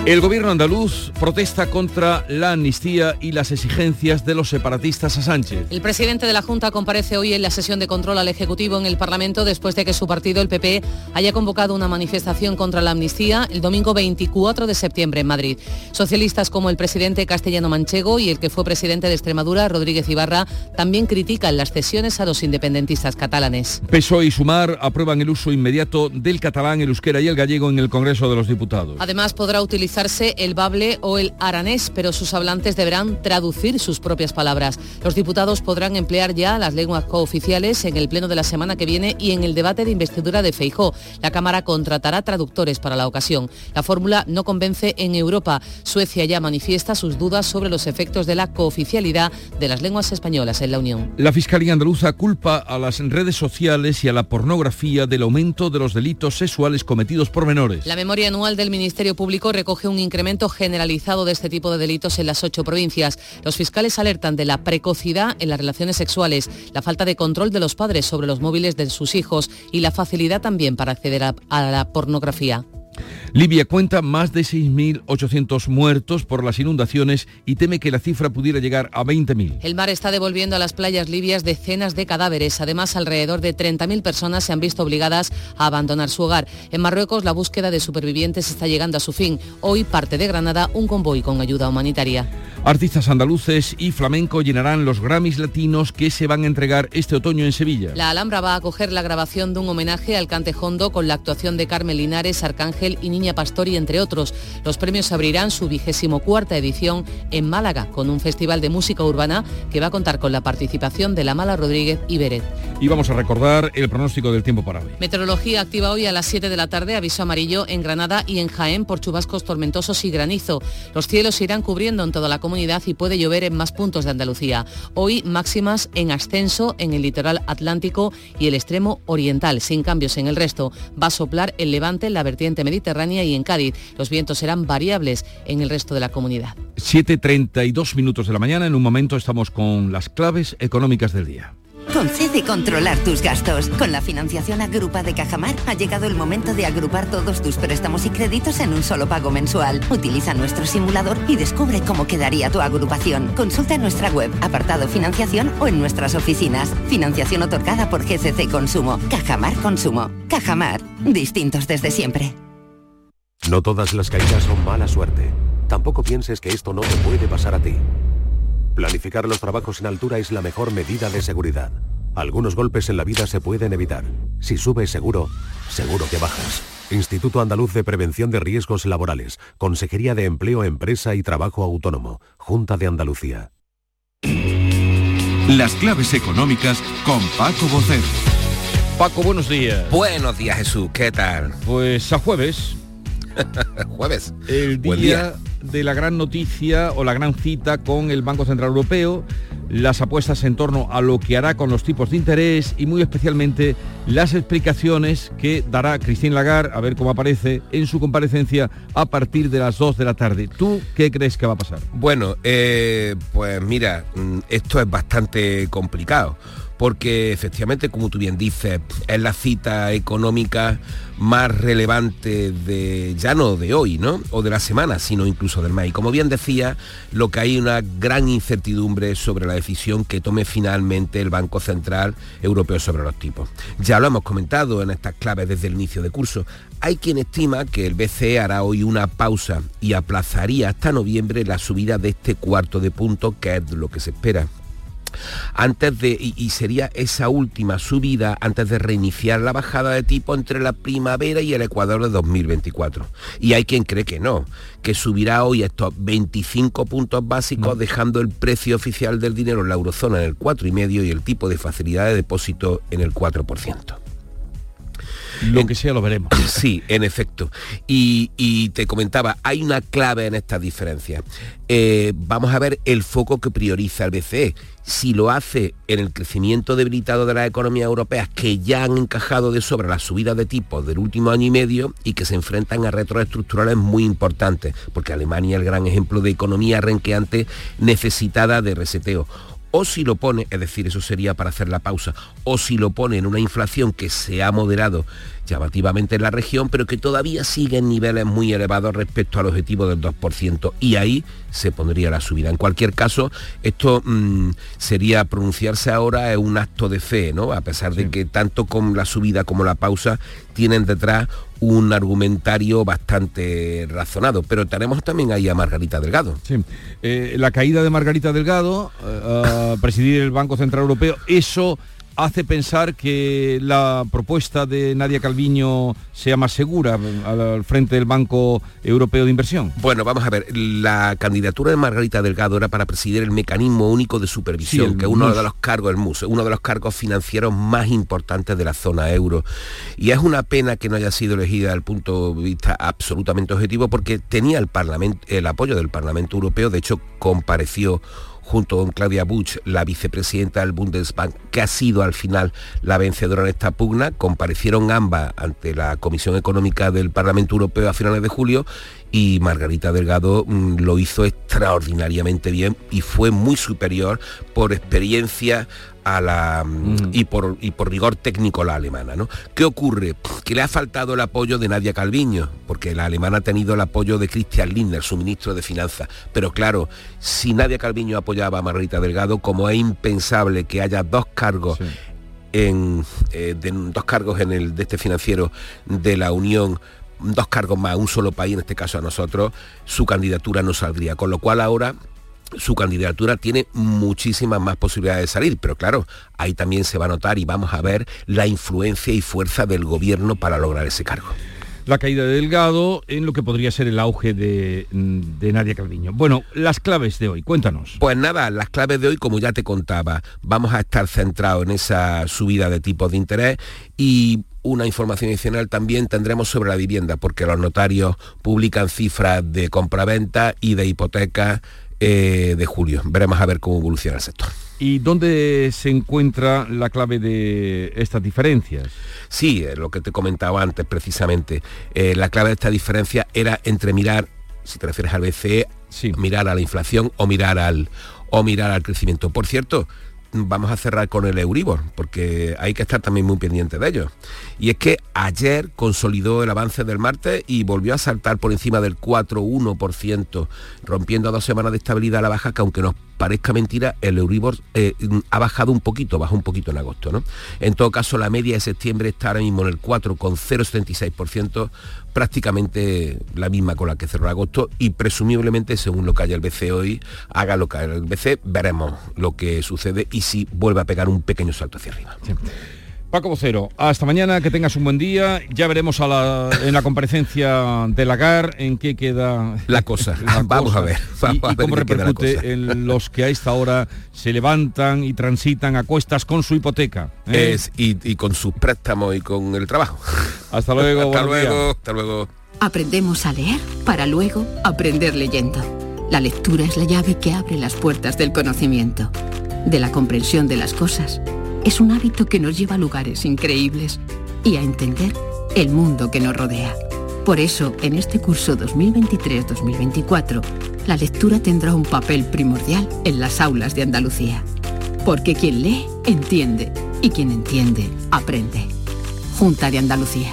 El gobierno andaluz protesta contra la amnistía y las exigencias de los separatistas a Sánchez. El presidente de la Junta comparece hoy en la sesión de control al Ejecutivo en el Parlamento después de que su partido, el PP, haya convocado una manifestación contra la amnistía el domingo 24 de septiembre en Madrid. Socialistas como el presidente castellano Manchego y el que fue presidente de Extremadura, Rodríguez Ibarra, también critican las cesiones a los independentistas catalanes. PSOE y Sumar aprueban el uso inmediato del catalán, el euskera y el gallego en el Congreso de los Diputados. Además podrá utilizar el bable o el aranés, pero sus hablantes deberán traducir sus propias palabras. Los diputados podrán emplear ya las lenguas cooficiales en el pleno de la semana que viene y en el debate de investidura de Feijó. La Cámara contratará traductores para la ocasión. La fórmula no convence en Europa. Suecia ya manifiesta sus dudas sobre los efectos de la cooficialidad de las lenguas españolas en la Unión. La Fiscalía Andaluza culpa a las redes sociales y a la pornografía del aumento de los delitos sexuales cometidos por menores. La memoria anual del Ministerio Público recoge un incremento generalizado de este tipo de delitos en las ocho provincias. Los fiscales alertan de la precocidad en las relaciones sexuales, la falta de control de los padres sobre los móviles de sus hijos y la facilidad también para acceder a, la pornografía. Libia cuenta más de 6.800 muertos por las inundaciones y teme que la cifra pudiera llegar a 20.000. El mar está devolviendo a las playas libias decenas de cadáveres. Además, alrededor de 30.000 personas se han visto obligadas a abandonar su hogar. En Marruecos, la búsqueda de supervivientes está llegando a su fin. Hoy parte de Granada un convoy con ayuda humanitaria. Artistas andaluces y flamenco llenarán los Grammys latinos que se van a entregar este otoño en Sevilla. La Alhambra va a acoger la grabación de un homenaje al cantejondo con la actuación de Carmen Linares, Arcángel y Niña Pastori, entre otros. Los premios abrirán su vigésimo cuarta edición en Málaga, con un festival de música urbana que va a contar con la participación de La Mala Rodríguez y Beret. Y vamos a recordar el pronóstico del tiempo para hoy. Meteorología activa hoy a las 7 de la tarde, aviso amarillo en Granada y en Jaén por chubascos tormentosos y granizo. Los cielos se irán cubriendo en toda la comunidad y puede llover en más puntos de Andalucía. Hoy máximas en ascenso en el litoral atlántico y el extremo oriental, sin cambios en el resto. Va a soplar el levante en la vertiente mediterránea y en Cádiz. Los vientos serán variables en el resto de la comunidad. 7.32 minutos de la mañana, en un momento estamos con las claves económicas del día. Concede controlar tus gastos. Con la financiación agrupa de Cajamar ha llegado el momento de agrupar todos tus préstamos y créditos en un solo pago mensual. Utiliza nuestro simulador y descubre cómo quedaría tu agrupación. Consulta nuestra web, apartado financiación o en nuestras oficinas. Financiación otorgada por GCC Consumo. Cajamar Consumo. Cajamar. Distintos desde siempre. No todas las caídas son mala suerte. Tampoco pienses que esto no te puede pasar a ti. Planificar los trabajos en altura es la mejor medida de seguridad. Algunos golpes en la vida se pueden evitar. Si subes seguro, seguro que bajas. Instituto Andaluz de Prevención de Riesgos Laborales. Consejería de Empleo, Empresa y Trabajo Autónomo. Junta de Andalucía. Las claves económicas con Paco Bocero. Paco, buenos días. Buenos días, Jesús. ¿Qué tal? Pues a jueves. jueves. El Buen día, de la gran noticia o la gran cita con el Banco Central Europeo, las apuestas en torno a lo que hará con los tipos de interés y muy especialmente las explicaciones que dará Christine Lagarde, a ver cómo aparece, en su comparecencia a partir de las 2 de la tarde. ¿Tú qué crees que va a pasar? Bueno, eh, pues mira, mm, esto es bastante complicado porque efectivamente, como tú bien dices, es la cita económica más relevante de, ya no de hoy, ¿no? O de la semana, sino incluso del mes. Y como bien decía, lo que hay una gran incertidumbre sobre la decisión que tome finalmente el Banco Central Europeo sobre los tipos. Ya lo hemos comentado en estas claves desde el inicio de curso. Hay quien estima que el BCE hará hoy una pausa y aplazaría hasta noviembre la subida de este cuarto de punto, que es lo que se espera antes de, y, sería esa última subida antes de reiniciar la bajada de tipo entre la primavera y el Ecuador de 2024. Y hay quien cree que no, que subirá hoy estos 25 puntos básicos dejando el precio oficial del dinero en la eurozona en el 4,5 y el tipo de facilidad de depósito en el 4%. Lo que sea lo veremos. Sí, en efecto. Y, te comentaba, hay una clave en estas diferencias. Eh, vamos a ver el foco que prioriza el BCE. Si lo hace en el crecimiento debilitado de las economías europeas que ya han encajado de sobra las subidas de tipos del último año y medio y que se enfrentan a retos estructurales muy importantes, porque Alemania es el gran ejemplo de economía renqueante necesitada de reseteo o si lo pone, es decir, eso sería para hacer la pausa, o si lo pone en una inflación que se ha moderado llamativamente en la región, pero que todavía sigue en niveles muy elevados respecto al objetivo del 2%, y ahí se pondría la subida. En cualquier caso, esto mm, sería pronunciarse ahora es un acto de fe, ¿no? A pesar de que tanto con la subida como la pausa tienen detrás un argumentario bastante razonado. Pero tenemos también ahí a Margarita Delgado. Sí. Eh, la caída de Margarita Delgado, eh, a presidir el Banco Central Europeo, eso hace pensar que la propuesta de Nadia Calviño sea más segura al frente del Banco Europeo de Inversión? Bueno, vamos a ver, la candidatura de Margarita Delgado era para presidir el mecanismo único de supervisión, que es uno de los cargos, el MUS, uno de los cargos financieros más importantes de la zona euro. Y es una pena que no haya sido elegida el punto de vista absolutamente objetivo porque tenía el, parlamento, el apoyo del Parlamento Europeo, de hecho compareció junto con Claudia Buch, la vicepresidenta del Bundesbank, que ha sido al final la vencedora en esta pugna. Comparecieron ambas ante la Comisión Económica del Parlamento Europeo a finales de julio y Margarita Delgado mm, lo hizo extraordinariamente bien y fue muy superior por experiencia a la, mm, y, por, y por rigor técnico la alemana. ¿no? ¿Qué ocurre? Que le ha faltado el apoyo de Nadia Calviño, porque la alemana ha tenido el apoyo de Christian Lindner, su ministro de Finanzas. Pero claro, si Nadia Calviño apoyaba a Margarita Delgado, como es impensable que haya dos cargos en eh, dos cargos en el de este financiero de la Unión dos cargos más, un solo país, en este caso a nosotros, su candidatura no saldría. Con lo cual ahora su candidatura tiene muchísimas más posibilidades de salir, pero claro, ahí también se va a notar y vamos a ver la influencia y fuerza del gobierno para lograr ese cargo. La caída de Delgado en lo que podría ser el auge de, de Nadia Calviño. Bueno, las claves de hoy, cuéntanos. Pues nada, las claves de hoy, como ya te contaba, vamos a estar centrados en esa subida de tipos de interés y una información adicional también tendremos sobre la vivienda, porque los notarios publican cifras de compraventa y de hipoteca eh, de julio. Veremos a ver cómo evoluciona el sector. ¿Y dónde se encuentra la clave de estas diferencias? Sí, lo que te comentaba antes precisamente. Eh, la clave de esta diferencia era entre mirar, si te refieres al BCE, mirar a la inflación o mirar al, o mirar al crecimiento. Por cierto, vamos a cerrar con el Euribor, porque hay que estar también muy pendiente de ello. Y es que ayer consolidó el avance del martes y volvió a saltar por encima del 4,1%, rompiendo a dos semanas de estabilidad a la baja, que aunque nos parezca mentira, el Euribor eh, ha bajado un poquito, bajó un poquito en agosto. ¿no? En todo caso, la media de septiembre está ahora mismo en el 4,076%, prácticamente la misma con la que cerró agosto y presumiblemente, según lo que haya el BCE hoy, haga lo que haya el BCE, veremos lo que sucede y si vuelve a pegar un pequeño salto hacia arriba. Paco Vocero, hasta mañana, que tengas un buen día. Ya veremos en la comparecencia de Lagar en qué queda la cosa. vamos a ver. y, cómo repercute en los que a esta hora se levantan y transitan a cuestas con su hipoteca. ¿eh? y, con sus préstamos y con el trabajo. Hasta luego. hasta luego. Hasta luego. Aprendemos a leer para luego aprender leyendo. La lectura es la llave que abre las puertas del conocimiento, de la comprensión de las cosas. Es un hábito que nos lleva a lugares increíbles y a entender el mundo que nos rodea. Por eso, en este curso 2023-2024, la lectura tendrá un papel primordial en las aulas de Andalucía. Porque quien lee, entiende, y quien entiende, aprende. Junta de Andalucía.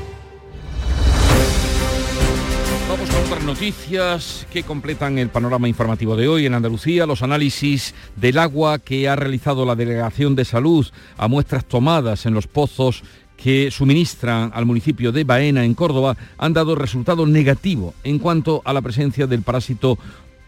Noticias que completan el panorama informativo de hoy en Andalucía. Los análisis del agua que ha realizado la Delegación de Salud a muestras tomadas en los pozos que suministran al municipio de Baena, en Córdoba, han dado resultado negativo en cuanto a la presencia del parásito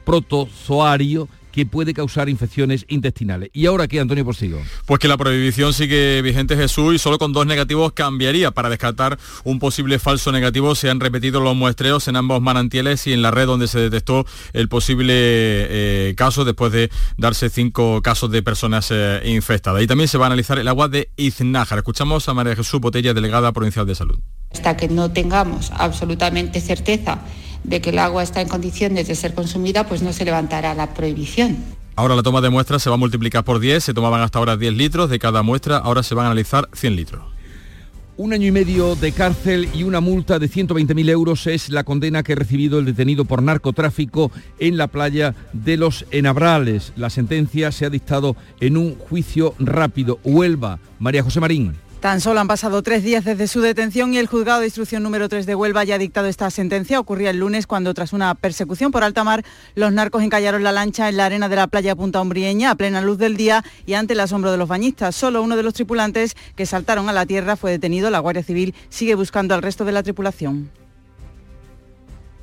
protozoario que puede causar infecciones intestinales. ¿Y ahora qué, Antonio Porcigo? Pues que la prohibición sigue vigente Jesús y solo con dos negativos cambiaría. Para descartar un posible falso negativo se han repetido los muestreos en ambos manantiales y en la red donde se detectó el posible eh, caso después de darse cinco casos de personas eh, infectadas. Y también se va a analizar el agua de Iznájar. Escuchamos a María Jesús Botella, delegada provincial de salud. Hasta que no tengamos absolutamente certeza de que el agua está en condiciones de ser consumida, pues no se levantará la prohibición. Ahora la toma de muestras se va a multiplicar por 10, se tomaban hasta ahora 10 litros de cada muestra, ahora se van a analizar 100 litros. Un año y medio de cárcel y una multa de 120.000 euros es la condena que ha recibido el detenido por narcotráfico en la playa de los Enabrales. La sentencia se ha dictado en un juicio rápido. Huelva, María José Marín. Tan solo han pasado tres días desde su detención y el juzgado de instrucción número 3 de Huelva ya ha dictado esta sentencia. Ocurría el lunes cuando tras una persecución por alta mar los narcos encallaron la lancha en la arena de la playa Punta Umbrieña a plena luz del día y ante el asombro de los bañistas. Solo uno de los tripulantes que saltaron a la tierra fue detenido. La Guardia Civil sigue buscando al resto de la tripulación.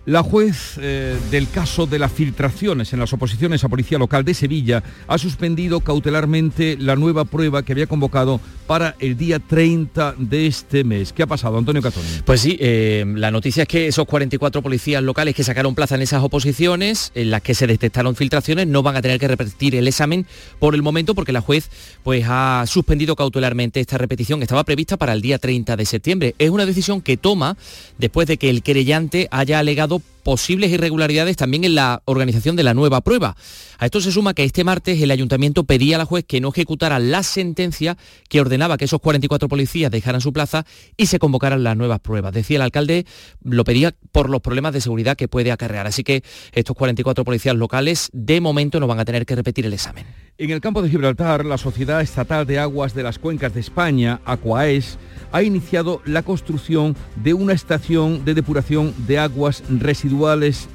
La juez eh, del caso de las filtraciones en las oposiciones a Policía Local de Sevilla ha suspendido cautelarmente la nueva prueba que había convocado para el día 30 de este mes. ¿Qué ha pasado, Antonio Catoni? Pues sí, eh, la noticia es que esos 44 policías locales que sacaron plaza en esas oposiciones, en las que se detectaron filtraciones, no van a tener que repetir el examen por el momento porque la juez pues, ha suspendido cautelarmente esta repetición. Estaba prevista para el día 30 de septiembre. Es una decisión que toma después de que el querellante haya alegado dado posibles irregularidades también en la organización de la nueva prueba. A esto se suma que este martes el ayuntamiento pedía a la juez que no ejecutara la sentencia que ordenaba que esos 44 policías dejaran su plaza y se convocaran las nuevas pruebas. Decía el alcalde, lo pedía por los problemas de seguridad que puede acarrear. Así que estos 44 policías locales de momento no van a tener que repetir el examen. En el campo de Gibraltar, la Sociedad Estatal de Aguas de las Cuencas de España, Aquaes, ha iniciado la construcción de una estación de depuración de aguas residuales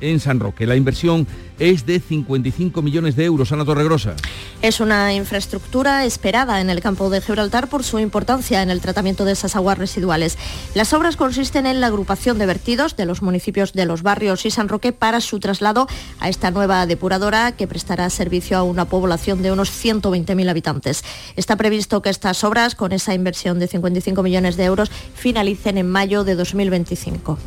en San Roque. La inversión es de 55 millones de euros. Ana Torregrosa. Es una infraestructura esperada en el campo de Gibraltar por su importancia en el tratamiento de esas aguas residuales. Las obras consisten en la agrupación de vertidos de los municipios de Los Barrios y San Roque para su traslado a esta nueva depuradora que prestará servicio a una población de unos 120.000 habitantes. Está previsto que estas obras, con esa inversión de 55 millones de euros, finalicen en mayo de 2025.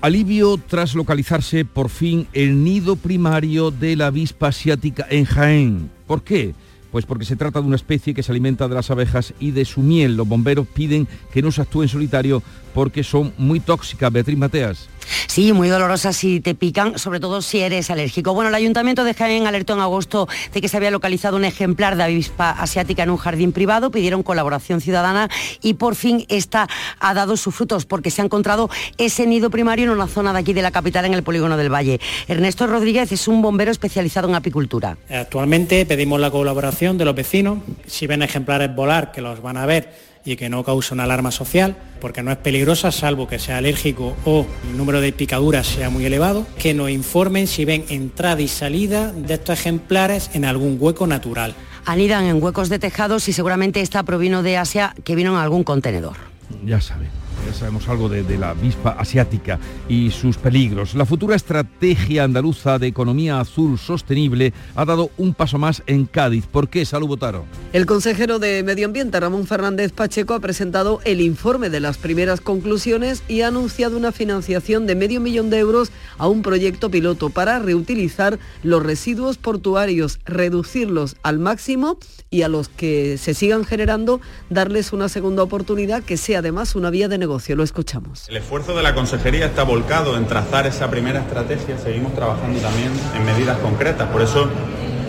Alivio tras localizarse por fin el nido primario de la avispa asiática en Jaén. ¿Por qué? Pues porque se trata de una especie que se alimenta de las abejas y de su miel. Los bomberos piden que no se actúe en solitario porque son muy tóxicas. Beatriz Mateas. Sí, muy dolorosas si te pican, sobre todo si eres alérgico. Bueno, el Ayuntamiento de Jaén alertó en agosto de que se había localizado un ejemplar de avispa asiática en un jardín privado, pidieron colaboración ciudadana y por fin esta ha dado sus frutos porque se ha encontrado ese nido primario en una zona de aquí de la capital, en el polígono del Valle. Ernesto Rodríguez es un bombero especializado en apicultura. Actualmente pedimos la colaboración de los vecinos. Si ven ejemplares volar, que los van a ver y que no causa una alarma social, porque no es peligrosa salvo que sea alérgico o el número de picaduras sea muy elevado, que nos informen si ven entrada y salida de estos ejemplares en algún hueco natural. Anidan en huecos de tejados y seguramente esta provino de Asia que vino en algún contenedor. Ya saben. Ya sabemos algo de, la avispa asiática y sus peligros. La futura estrategia andaluza de economía azul sostenible ha dado un paso más en Cádiz. ¿Por qué, Salud Botaro? El consejero de Medio Ambiente, Ramón Fernández Pacheco, ha presentado el informe de las primeras conclusiones y ha anunciado una financiación de medio millón de euros a un proyecto piloto para reutilizar los residuos portuarios, reducirlos al máximo y a los que se sigan generando darles una segunda oportunidad que sea además una vía de negocio. Lo escuchamos. El esfuerzo de la Consejería está volcado en trazar esa primera estrategia. Seguimos trabajando también en medidas concretas. Por eso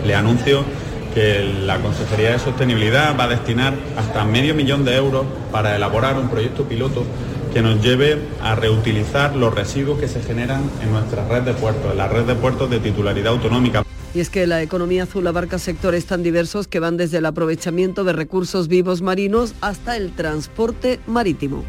le anuncio que la Consejería de Sostenibilidad va a destinar hasta medio millón de euros para elaborar un proyecto piloto que nos lleve a reutilizar los residuos que se generan en nuestra red de puertos, en la red de puertos de titularidad autonómica. Y es que la economía azul abarca sectores tan diversos que van desde el aprovechamiento de recursos vivos marinos hasta el transporte marítimo.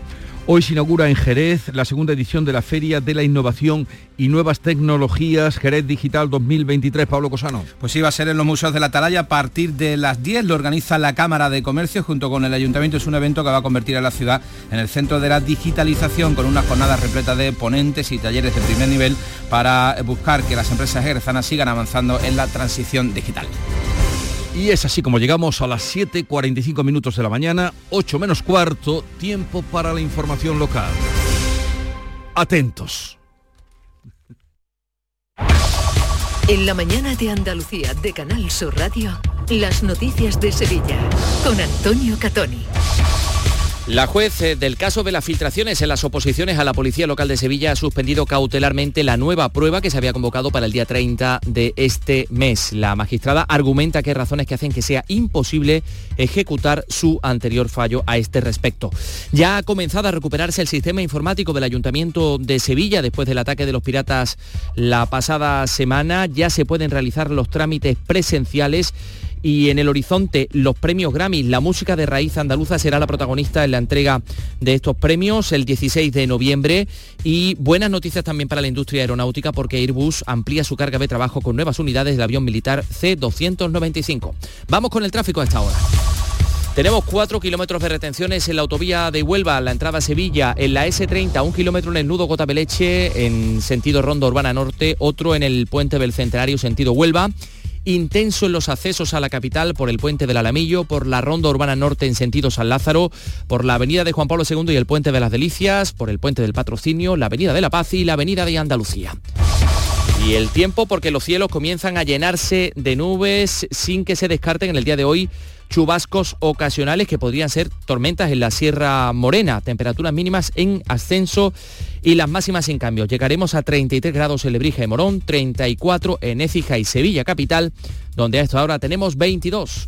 Hoy se inaugura en Jerez la segunda edición de la Feria de la Innovación y Nuevas Tecnologías Jerez Digital 2023. Pablo Cosano. Pues sí, va a ser en los Museos de la Atalaya a partir de las 10. Lo organiza la Cámara de Comercio junto con el Ayuntamiento. Es un evento que va a convertir a la ciudad en el centro de la digitalización con una jornada repleta de ponentes y talleres de primer nivel para buscar que las empresas jerezanas sigan avanzando en la transición digital. Y es así como llegamos a las 7.45 minutos de la mañana, 8 menos cuarto, tiempo para la información local. Atentos. En la mañana de Andalucía de Canal Sur Radio, las noticias de Sevilla con Antonio Catoni. La juez eh, del caso de las filtraciones en las oposiciones a la Policía Local de Sevilla ha suspendido cautelarmente la nueva prueba que se había convocado para el día 30 de este mes. La magistrada argumenta que hay razones que hacen que sea imposible ejecutar su anterior fallo a este respecto. Ya ha comenzado a recuperarse el sistema informático del Ayuntamiento de Sevilla después del ataque de los piratas la pasada semana. Ya se pueden realizar los trámites presenciales y en el horizonte los premios Grammy. La música de raíz andaluza será la protagonista en la entrega de estos premios el 16 de noviembre y buenas noticias también para la industria aeronáutica porque Airbus amplía su carga de trabajo con nuevas unidades del avión militar C-295. Vamos con el tráfico a esta hora. Tenemos cuatro kilómetros de retenciones en la autovía de Huelva, la entrada a Sevilla, en la S30, un kilómetro en el nudo Gota-Beleche, en sentido Ronda Urbana Norte, otro en el puente del Centenario, sentido Huelva intenso en los accesos a la capital por el puente del Alamillo, por la ronda urbana norte en sentido San Lázaro, por la avenida de Juan Pablo II y el puente de las Delicias, por el puente del Patrocinio, la avenida de la Paz y la avenida de Andalucía. Y el tiempo porque los cielos comienzan a llenarse de nubes sin que se descarten en el día de hoy chubascos ocasionales que podrían ser tormentas en la Sierra Morena, temperaturas mínimas en ascenso y las máximas sin cambio. Llegaremos a 33 grados en Lebrija y Morón, 34 en Écija y Sevilla capital, donde a esta hora tenemos 22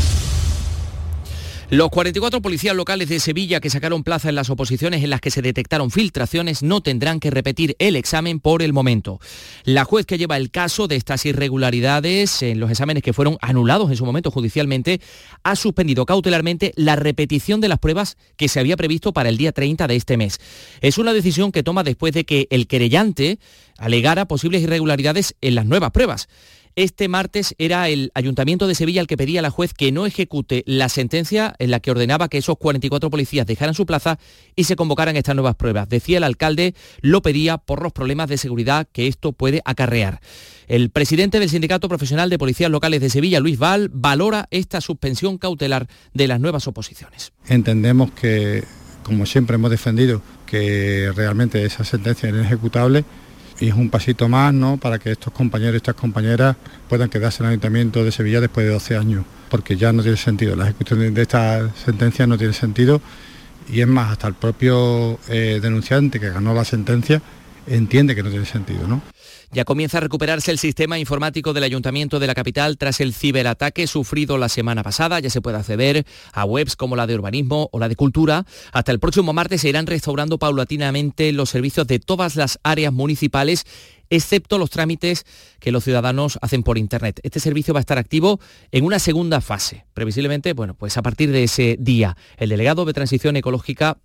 Los 44 policías locales de Sevilla que sacaron plaza en las oposiciones en las que se detectaron filtraciones no tendrán que repetir el examen por el momento. La juez que lleva el caso de estas irregularidades en los exámenes que fueron anulados en su momento judicialmente ha suspendido cautelarmente la repetición de las pruebas que se había previsto para el día 30 de este mes. Es una decisión que toma después de que el querellante alegara posibles irregularidades en las nuevas pruebas. Este martes era el Ayuntamiento de Sevilla el que pedía a la juez que no ejecute la sentencia en la que ordenaba que esos 44 policías dejaran su plaza y se convocaran estas nuevas pruebas. Decía el alcalde, lo pedía por los problemas de seguridad que esto puede acarrear. El presidente del Sindicato Profesional de Policías Locales de Sevilla, Luis Val, valora esta suspensión cautelar de las nuevas oposiciones. Entendemos que, como siempre hemos defendido, que realmente esa sentencia es inejecutable y es un pasito más ¿no? para que estos compañeros y estas compañeras puedan quedarse en el Ayuntamiento de Sevilla después de 12 años, porque ya no tiene sentido, la ejecución de esta sentencia no tiene sentido y es más, hasta el propio eh, denunciante que ganó la sentencia entiende que no tiene sentido. ¿no? Ya comienza a recuperarse el sistema informático del Ayuntamiento de la capital tras el ciberataque sufrido la semana pasada. Ya se puede acceder a webs como la de urbanismo o la de cultura. Hasta el próximo martes se irán restaurando paulatinamente los servicios de todas las áreas municipales excepto los trámites que los ciudadanos hacen por Internet. Este servicio va a estar activo en una segunda fase, previsiblemente, bueno, pues a partir de ese día. El delegado de Transición Ecológica,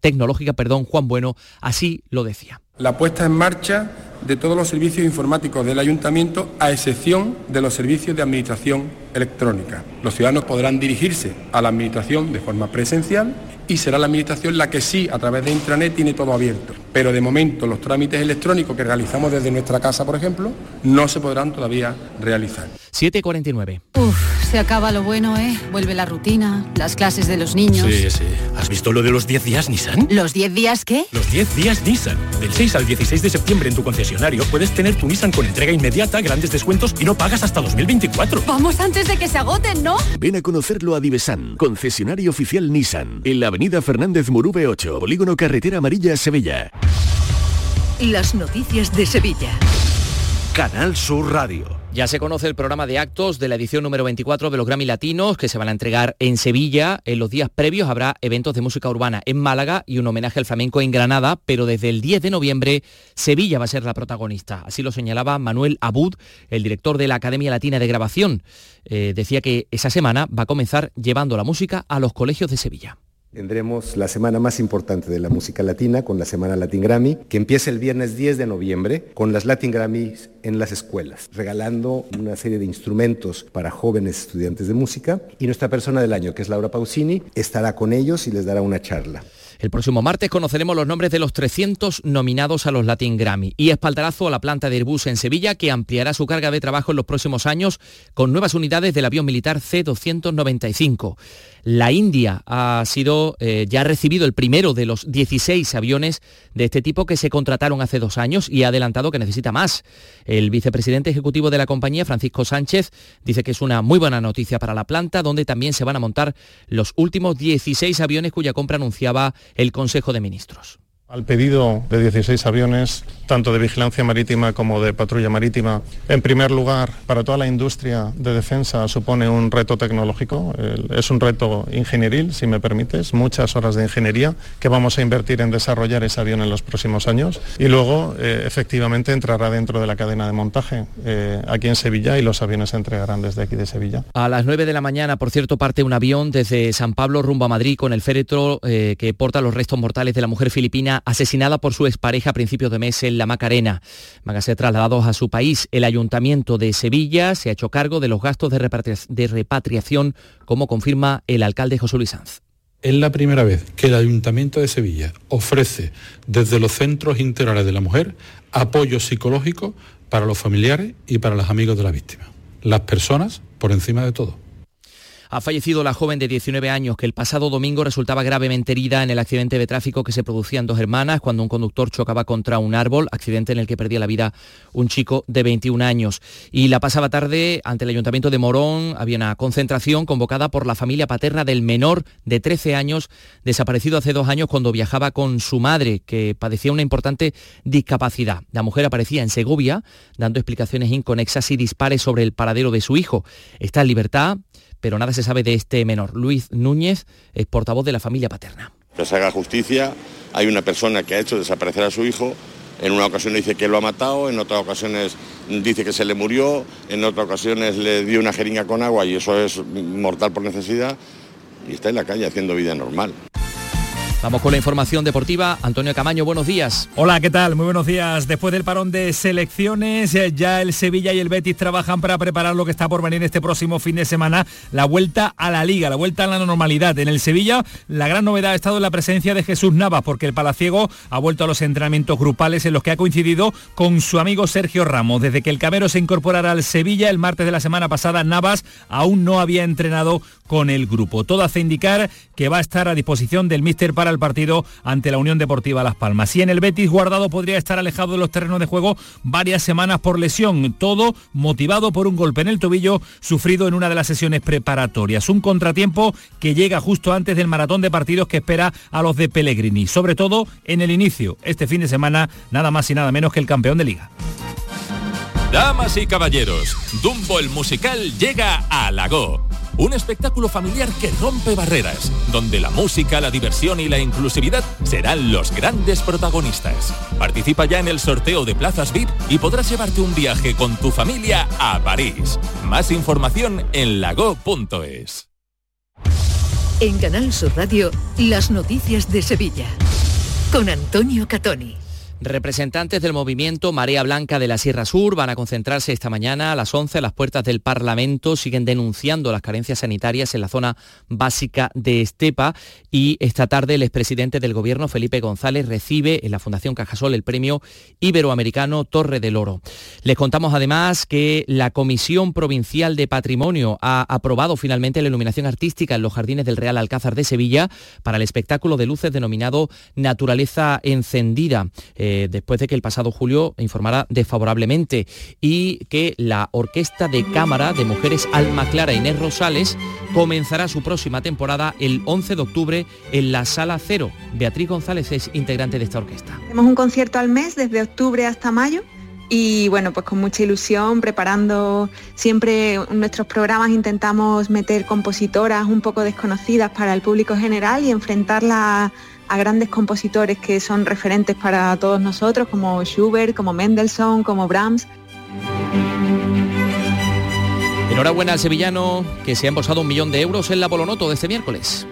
Tecnológica, perdón, Juan Bueno, así lo decía. La puesta en marcha de todos los servicios informáticos del ayuntamiento, a excepción de los servicios de administración electrónica. Los ciudadanos podrán dirigirse a la administración de forma presencial y será la Administración la que sí, a través de intranet, tiene todo abierto. Pero de momento los trámites electrónicos que realizamos desde nuestra casa, por ejemplo, no se podrán todavía realizar. 7.49. Uf, se acaba lo bueno, ¿eh? Vuelve la rutina, las clases de los niños. Sí, sí. ¿Has visto lo de los 10 días Nissan? ¿Los 10 días qué? Los 10 días Nissan. Del 6 al 16 de septiembre en tu concesionario puedes tener tu Nissan con entrega inmediata, grandes descuentos y no pagas hasta 2024. Vamos antes de que se agoten, ¿no? Ven a conocerlo a Divesan, concesionario oficial Nissan, en la avenida Fernández Murube 8, Polígono Carretera Amarilla, Sevilla. Las noticias de Sevilla. Canal Sur Radio. Ya se conoce el programa de actos de la edición número 24 de los Grammy Latinos que se van a entregar en Sevilla. En los días previos habrá eventos de música urbana en Málaga y un homenaje al flamenco en Granada, pero desde el 10 de noviembre Sevilla va a ser la protagonista. Así lo señalaba Manuel Abud, el director de la Academia Latina de Grabación. Eh, decía que esa semana va a comenzar llevando la música a los colegios de Sevilla. Tendremos la semana más importante de la música latina con la Semana Latin Grammy, que empieza el viernes 10 de noviembre con las Latin Grammys en las escuelas, regalando una serie de instrumentos para jóvenes estudiantes de música. Y nuestra persona del año, que es Laura Pausini, estará con ellos y les dará una charla. El próximo martes conoceremos los nombres de los 300 nominados a los Latin Grammy y espaldarazo a la planta de Airbus en Sevilla que ampliará su carga de trabajo en los próximos años con nuevas unidades del avión militar C-295. La India ha sido, eh, ya ha recibido el primero de los 16 aviones de este tipo que se contrataron hace dos años y ha adelantado que necesita más. El vicepresidente ejecutivo de la compañía, Francisco Sánchez, dice que es una muy buena noticia para la planta, donde también se van a montar los últimos 16 aviones cuya compra anunciaba el Consejo de Ministros. Al pedido de 16 aviones, tanto de vigilancia marítima como de patrulla marítima, en primer lugar, para toda la industria de defensa supone un reto tecnológico, es un reto ingenieril, si me permites, muchas horas de ingeniería que vamos a invertir en desarrollar ese avión en los próximos años. Y luego, eh, efectivamente, entrará dentro de la cadena de montaje eh, aquí en Sevilla y los aviones se entregarán desde aquí de Sevilla. A las 9 de la mañana, por cierto, parte un avión desde San Pablo rumbo a Madrid con el féretro eh, que porta los restos mortales de la mujer filipina asesinada por su expareja a principios de mes en La Macarena. Van a ser trasladados a su país. El Ayuntamiento de Sevilla se ha hecho cargo de los gastos de, repatriación, como confirma el alcalde José Luis Sanz. Es la primera vez que el Ayuntamiento de Sevilla ofrece desde los centros integrales de la mujer apoyo psicológico para los familiares y para los amigos de la víctima. Las personas por encima de todo. Ha fallecido la joven de 19 años que el pasado domingo resultaba gravemente herida en el accidente de tráfico que se producía en dos hermanas cuando un conductor chocaba contra un árbol, accidente en el que perdía la vida un chico de 21 años. Y la pasada tarde, ante el Ayuntamiento de Morón, había una concentración convocada por la familia paterna del menor de 13 años, desaparecido hace dos años cuando viajaba con su madre, que padecía una importante discapacidad. La mujer aparecía en Segovia, dando explicaciones inconexas y dispares sobre el paradero de su hijo. Está en libertad, pero nada se sabe de este menor. Luis Núñez es portavoz de la familia paterna. Que se haga justicia, hay una persona que ha hecho desaparecer a su hijo, en una ocasión dice que lo ha matado, en otras ocasiones dice que se le murió, en otras ocasiones le dio una jeringa con agua y eso es mortal por necesidad y está en la calle haciendo vida normal. Vamos con la información deportiva. Antonio Camaño, buenos días. Hola, ¿qué tal? Muy buenos días. Después del parón de selecciones, eh, ya el Sevilla y el Betis trabajan para preparar lo que está por venir este próximo fin de semana, la vuelta a la liga, la vuelta a la normalidad. En el Sevilla, la gran novedad ha estado la presencia de Jesús Navas, porque el Palaciego ha vuelto a los entrenamientos grupales en los que ha coincidido con su amigo Sergio Ramos. Desde que el Camero se incorporara al Sevilla el martes de la semana pasada, Navas aún no había entrenado con el grupo. Todo hace indicar que va a estar a disposición del míster para el partido ante la Unión Deportiva Las Palmas. Y en el Betis, Guardado podría estar alejado de los terrenos de juego varias semanas por lesión, todo motivado por un golpe en el tobillo sufrido en una de las sesiones preparatorias. Un contratiempo que llega justo antes del maratón de partidos que espera a los de Pellegrini, sobre todo en el inicio, este fin de semana, nada más y nada menos que el campeón de liga. Damas y caballeros, Dumbo el musical llega a Lago. Un espectáculo familiar que rompe barreras, donde la música, la diversión y la inclusividad serán los grandes protagonistas. Participa ya en el sorteo de plazas VIP y podrás llevarte un viaje con tu familia a París. Más información en lago.es. En Canal Sur Radio, las noticias de Sevilla. Con Antonio Catoni. Representantes del movimiento Marea Blanca de la Sierra Sur van a concentrarse esta mañana a las 11 a las puertas del Parlamento. Siguen denunciando las carencias sanitarias en la zona básica de Estepa y esta tarde el expresidente del Gobierno, Felipe González, recibe en la Fundación Cajasol el premio iberoamericano Torre del Oro. Les contamos además que la Comisión Provincial de Patrimonio ha aprobado finalmente la iluminación artística en los jardines del Real Alcázar de Sevilla para el espectáculo de luces denominado Naturaleza Encendida. Eh, después de que el pasado julio informara desfavorablemente y que la Orquesta de Cámara de Mujeres Alma Clara Inés Rosales comenzará su próxima temporada el 11 de octubre en la Sala Cero. Beatriz González es integrante de esta orquesta. Hacemos un concierto al mes desde octubre hasta mayo y bueno, pues con mucha ilusión, preparando siempre nuestros programas intentamos meter compositoras un poco desconocidas para el público general y enfrentarlas a grandes compositores que son referentes para todos nosotros, como Schubert, como Mendelssohn, como Brahms. Enhorabuena al sevillano que se ha embolsado un millón de euros en la Bolonoto de este miércoles.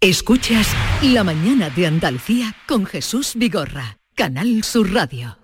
Escuchas La mañana de Andalucía con Jesús Vigorra, Canal Sur Radio.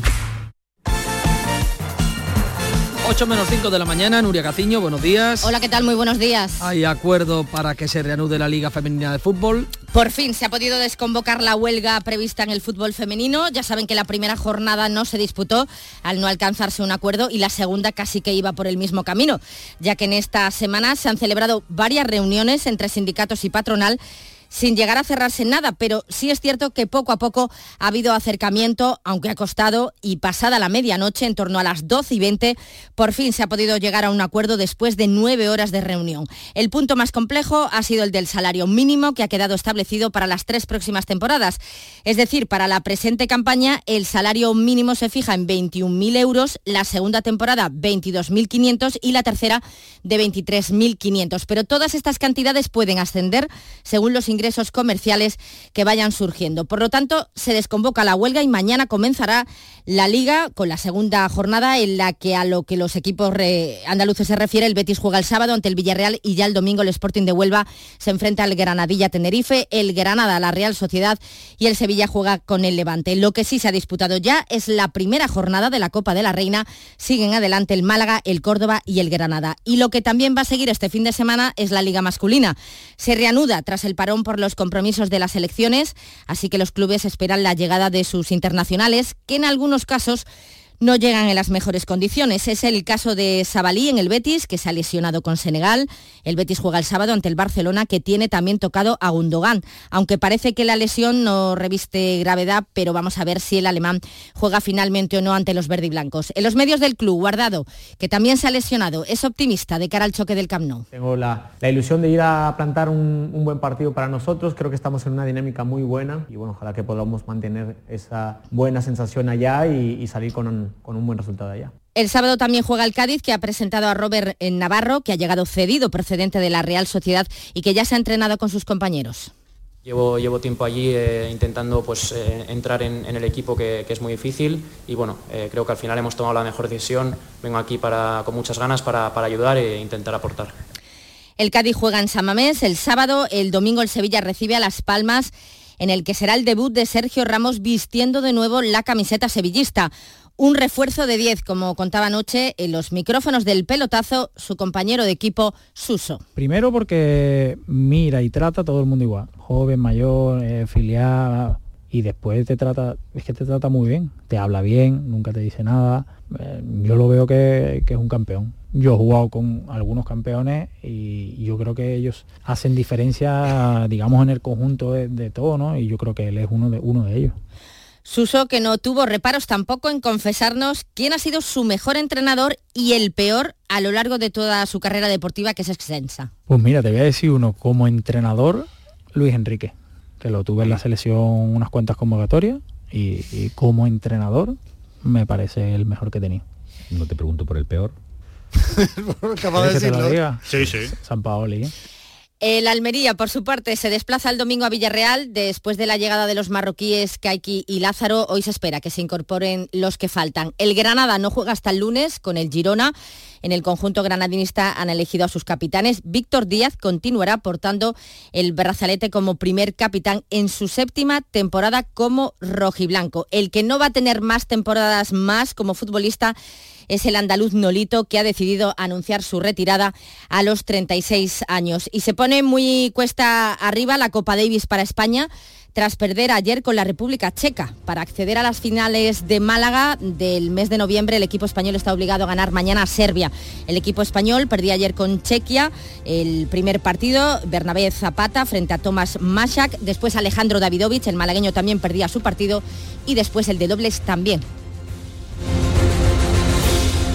8 menos 5 de la mañana, Nuria Caciño, buenos días. Hola, ¿qué tal? Muy buenos días. Hay acuerdo para que se reanude la Liga Femenina de Fútbol. Por fin se ha podido desconvocar la huelga prevista en el fútbol femenino. Ya saben que la primera jornada no se disputó al no alcanzarse un acuerdo y la segunda casi que iba por el mismo camino, ya que en esta semana se han celebrado varias reuniones entre sindicatos y patronal sin llegar a cerrarse nada, pero sí es cierto que poco a poco ha habido acercamiento, aunque ha costado, y pasada la medianoche, en torno a las 12 y 20, por fin se ha podido llegar a un acuerdo después de nueve horas de reunión. El punto más complejo ha sido el del salario mínimo que ha quedado establecido para las tres próximas temporadas. Es decir, para la presente campaña el salario mínimo se fija en 21.000 euros, la segunda temporada 22.500 y la tercera de 23.500. Pero todas estas cantidades pueden ascender según los ingresos ingresos comerciales que vayan surgiendo. Por lo tanto, se desconvoca la huelga y mañana comenzará la liga con la segunda jornada en la que a lo que los equipos andaluces se refiere, el Betis juega el sábado ante el Villarreal y ya el domingo el Sporting de Huelva se enfrenta al Granadilla Tenerife, el Granada la Real Sociedad y el Sevilla juega con el Levante. Lo que sí se ha disputado ya es la primera jornada de la Copa de la Reina. Siguen adelante el Málaga, el Córdoba y el Granada. Y lo que también va a seguir este fin de semana es la Liga Masculina. Se reanuda tras el parón por por los compromisos de las elecciones, así que los clubes esperan la llegada de sus internacionales, que en algunos casos no llegan en las mejores condiciones. Es el caso de Sabalí en el Betis, que se ha lesionado con Senegal. El Betis juega el sábado ante el Barcelona, que tiene también tocado a Gundogan. Aunque parece que la lesión no reviste gravedad, pero vamos a ver si el alemán juega finalmente o no ante los verdiblancos. En los medios del club, Guardado, que también se ha lesionado, es optimista de cara al choque del Camp Nou. Tengo la, ilusión de ir a plantar un, buen partido para nosotros. Creo que estamos en una dinámica muy buena y bueno, ojalá que podamos mantener esa buena sensación allá y salir con con un buen resultado allá. El sábado también juega el Cádiz, que ha presentado a Robert en Navarro, que ha llegado cedido procedente de la Real Sociedad y que ya se ha entrenado con sus compañeros. Llevo, llevo tiempo allí eh, intentando pues, eh, entrar en, el equipo que, es muy difícil y bueno, eh, creo que al final hemos tomado la mejor decisión. Vengo aquí para, con muchas ganas para, para ayudar e intentar aportar. El Cádiz juega en San Mamés el sábado, el domingo el Sevilla recibe a Las Palmas en el que será el debut de Sergio Ramos vistiendo de nuevo la camiseta sevillista. Un refuerzo de 10, como contaba anoche en los micrófonos del pelotazo su compañero de equipo Suso. Primero porque mira y trata a todo el mundo igual, joven, mayor, eh, filial, y después te trata, es que te trata muy bien, te habla bien, nunca te dice nada. Eh, yo lo veo que, es un campeón. Yo he jugado con algunos campeones y yo creo que ellos hacen diferencia, digamos, en el conjunto de, todo, ¿no? Y yo creo que él es uno de, uno de ellos. Suso que no tuvo reparos tampoco en confesarnos quién ha sido su mejor entrenador y el peor a lo largo de toda su carrera deportiva que es extensa. Pues mira, te voy a decir uno, como entrenador, Luis Enrique, que lo tuve en la selección unas cuantas convocatorias y, y como entrenador me parece el mejor que he tenido. No te pregunto por el peor. ¿Quieres que te lo diga? Sí, sí. San Paoli. ¿eh? El Almería, por su parte, se desplaza el domingo a Villarreal. Después de la llegada de los marroquíes Kaiki y Lázaro, hoy se espera que se incorporen los que faltan. El Granada no juega hasta el lunes con el Girona. En el conjunto granadinista han elegido a sus capitanes. Víctor Díaz continuará portando el brazalete como primer capitán en su séptima temporada como rojiblanco. El que no va a tener más temporadas más como futbolista es el andaluz Nolito que ha decidido anunciar su retirada a los 36 años. Y se pone muy cuesta arriba la Copa Davis para España tras perder ayer con la República Checa. Para acceder a las finales de Málaga del mes de noviembre, el equipo español está obligado a ganar mañana a Serbia. El equipo español perdía ayer con Chequia el primer partido, Bernabé Zapata frente a Tomás Mashak, después Alejandro Davidovich, el malagueño también perdía su partido y después el de dobles también.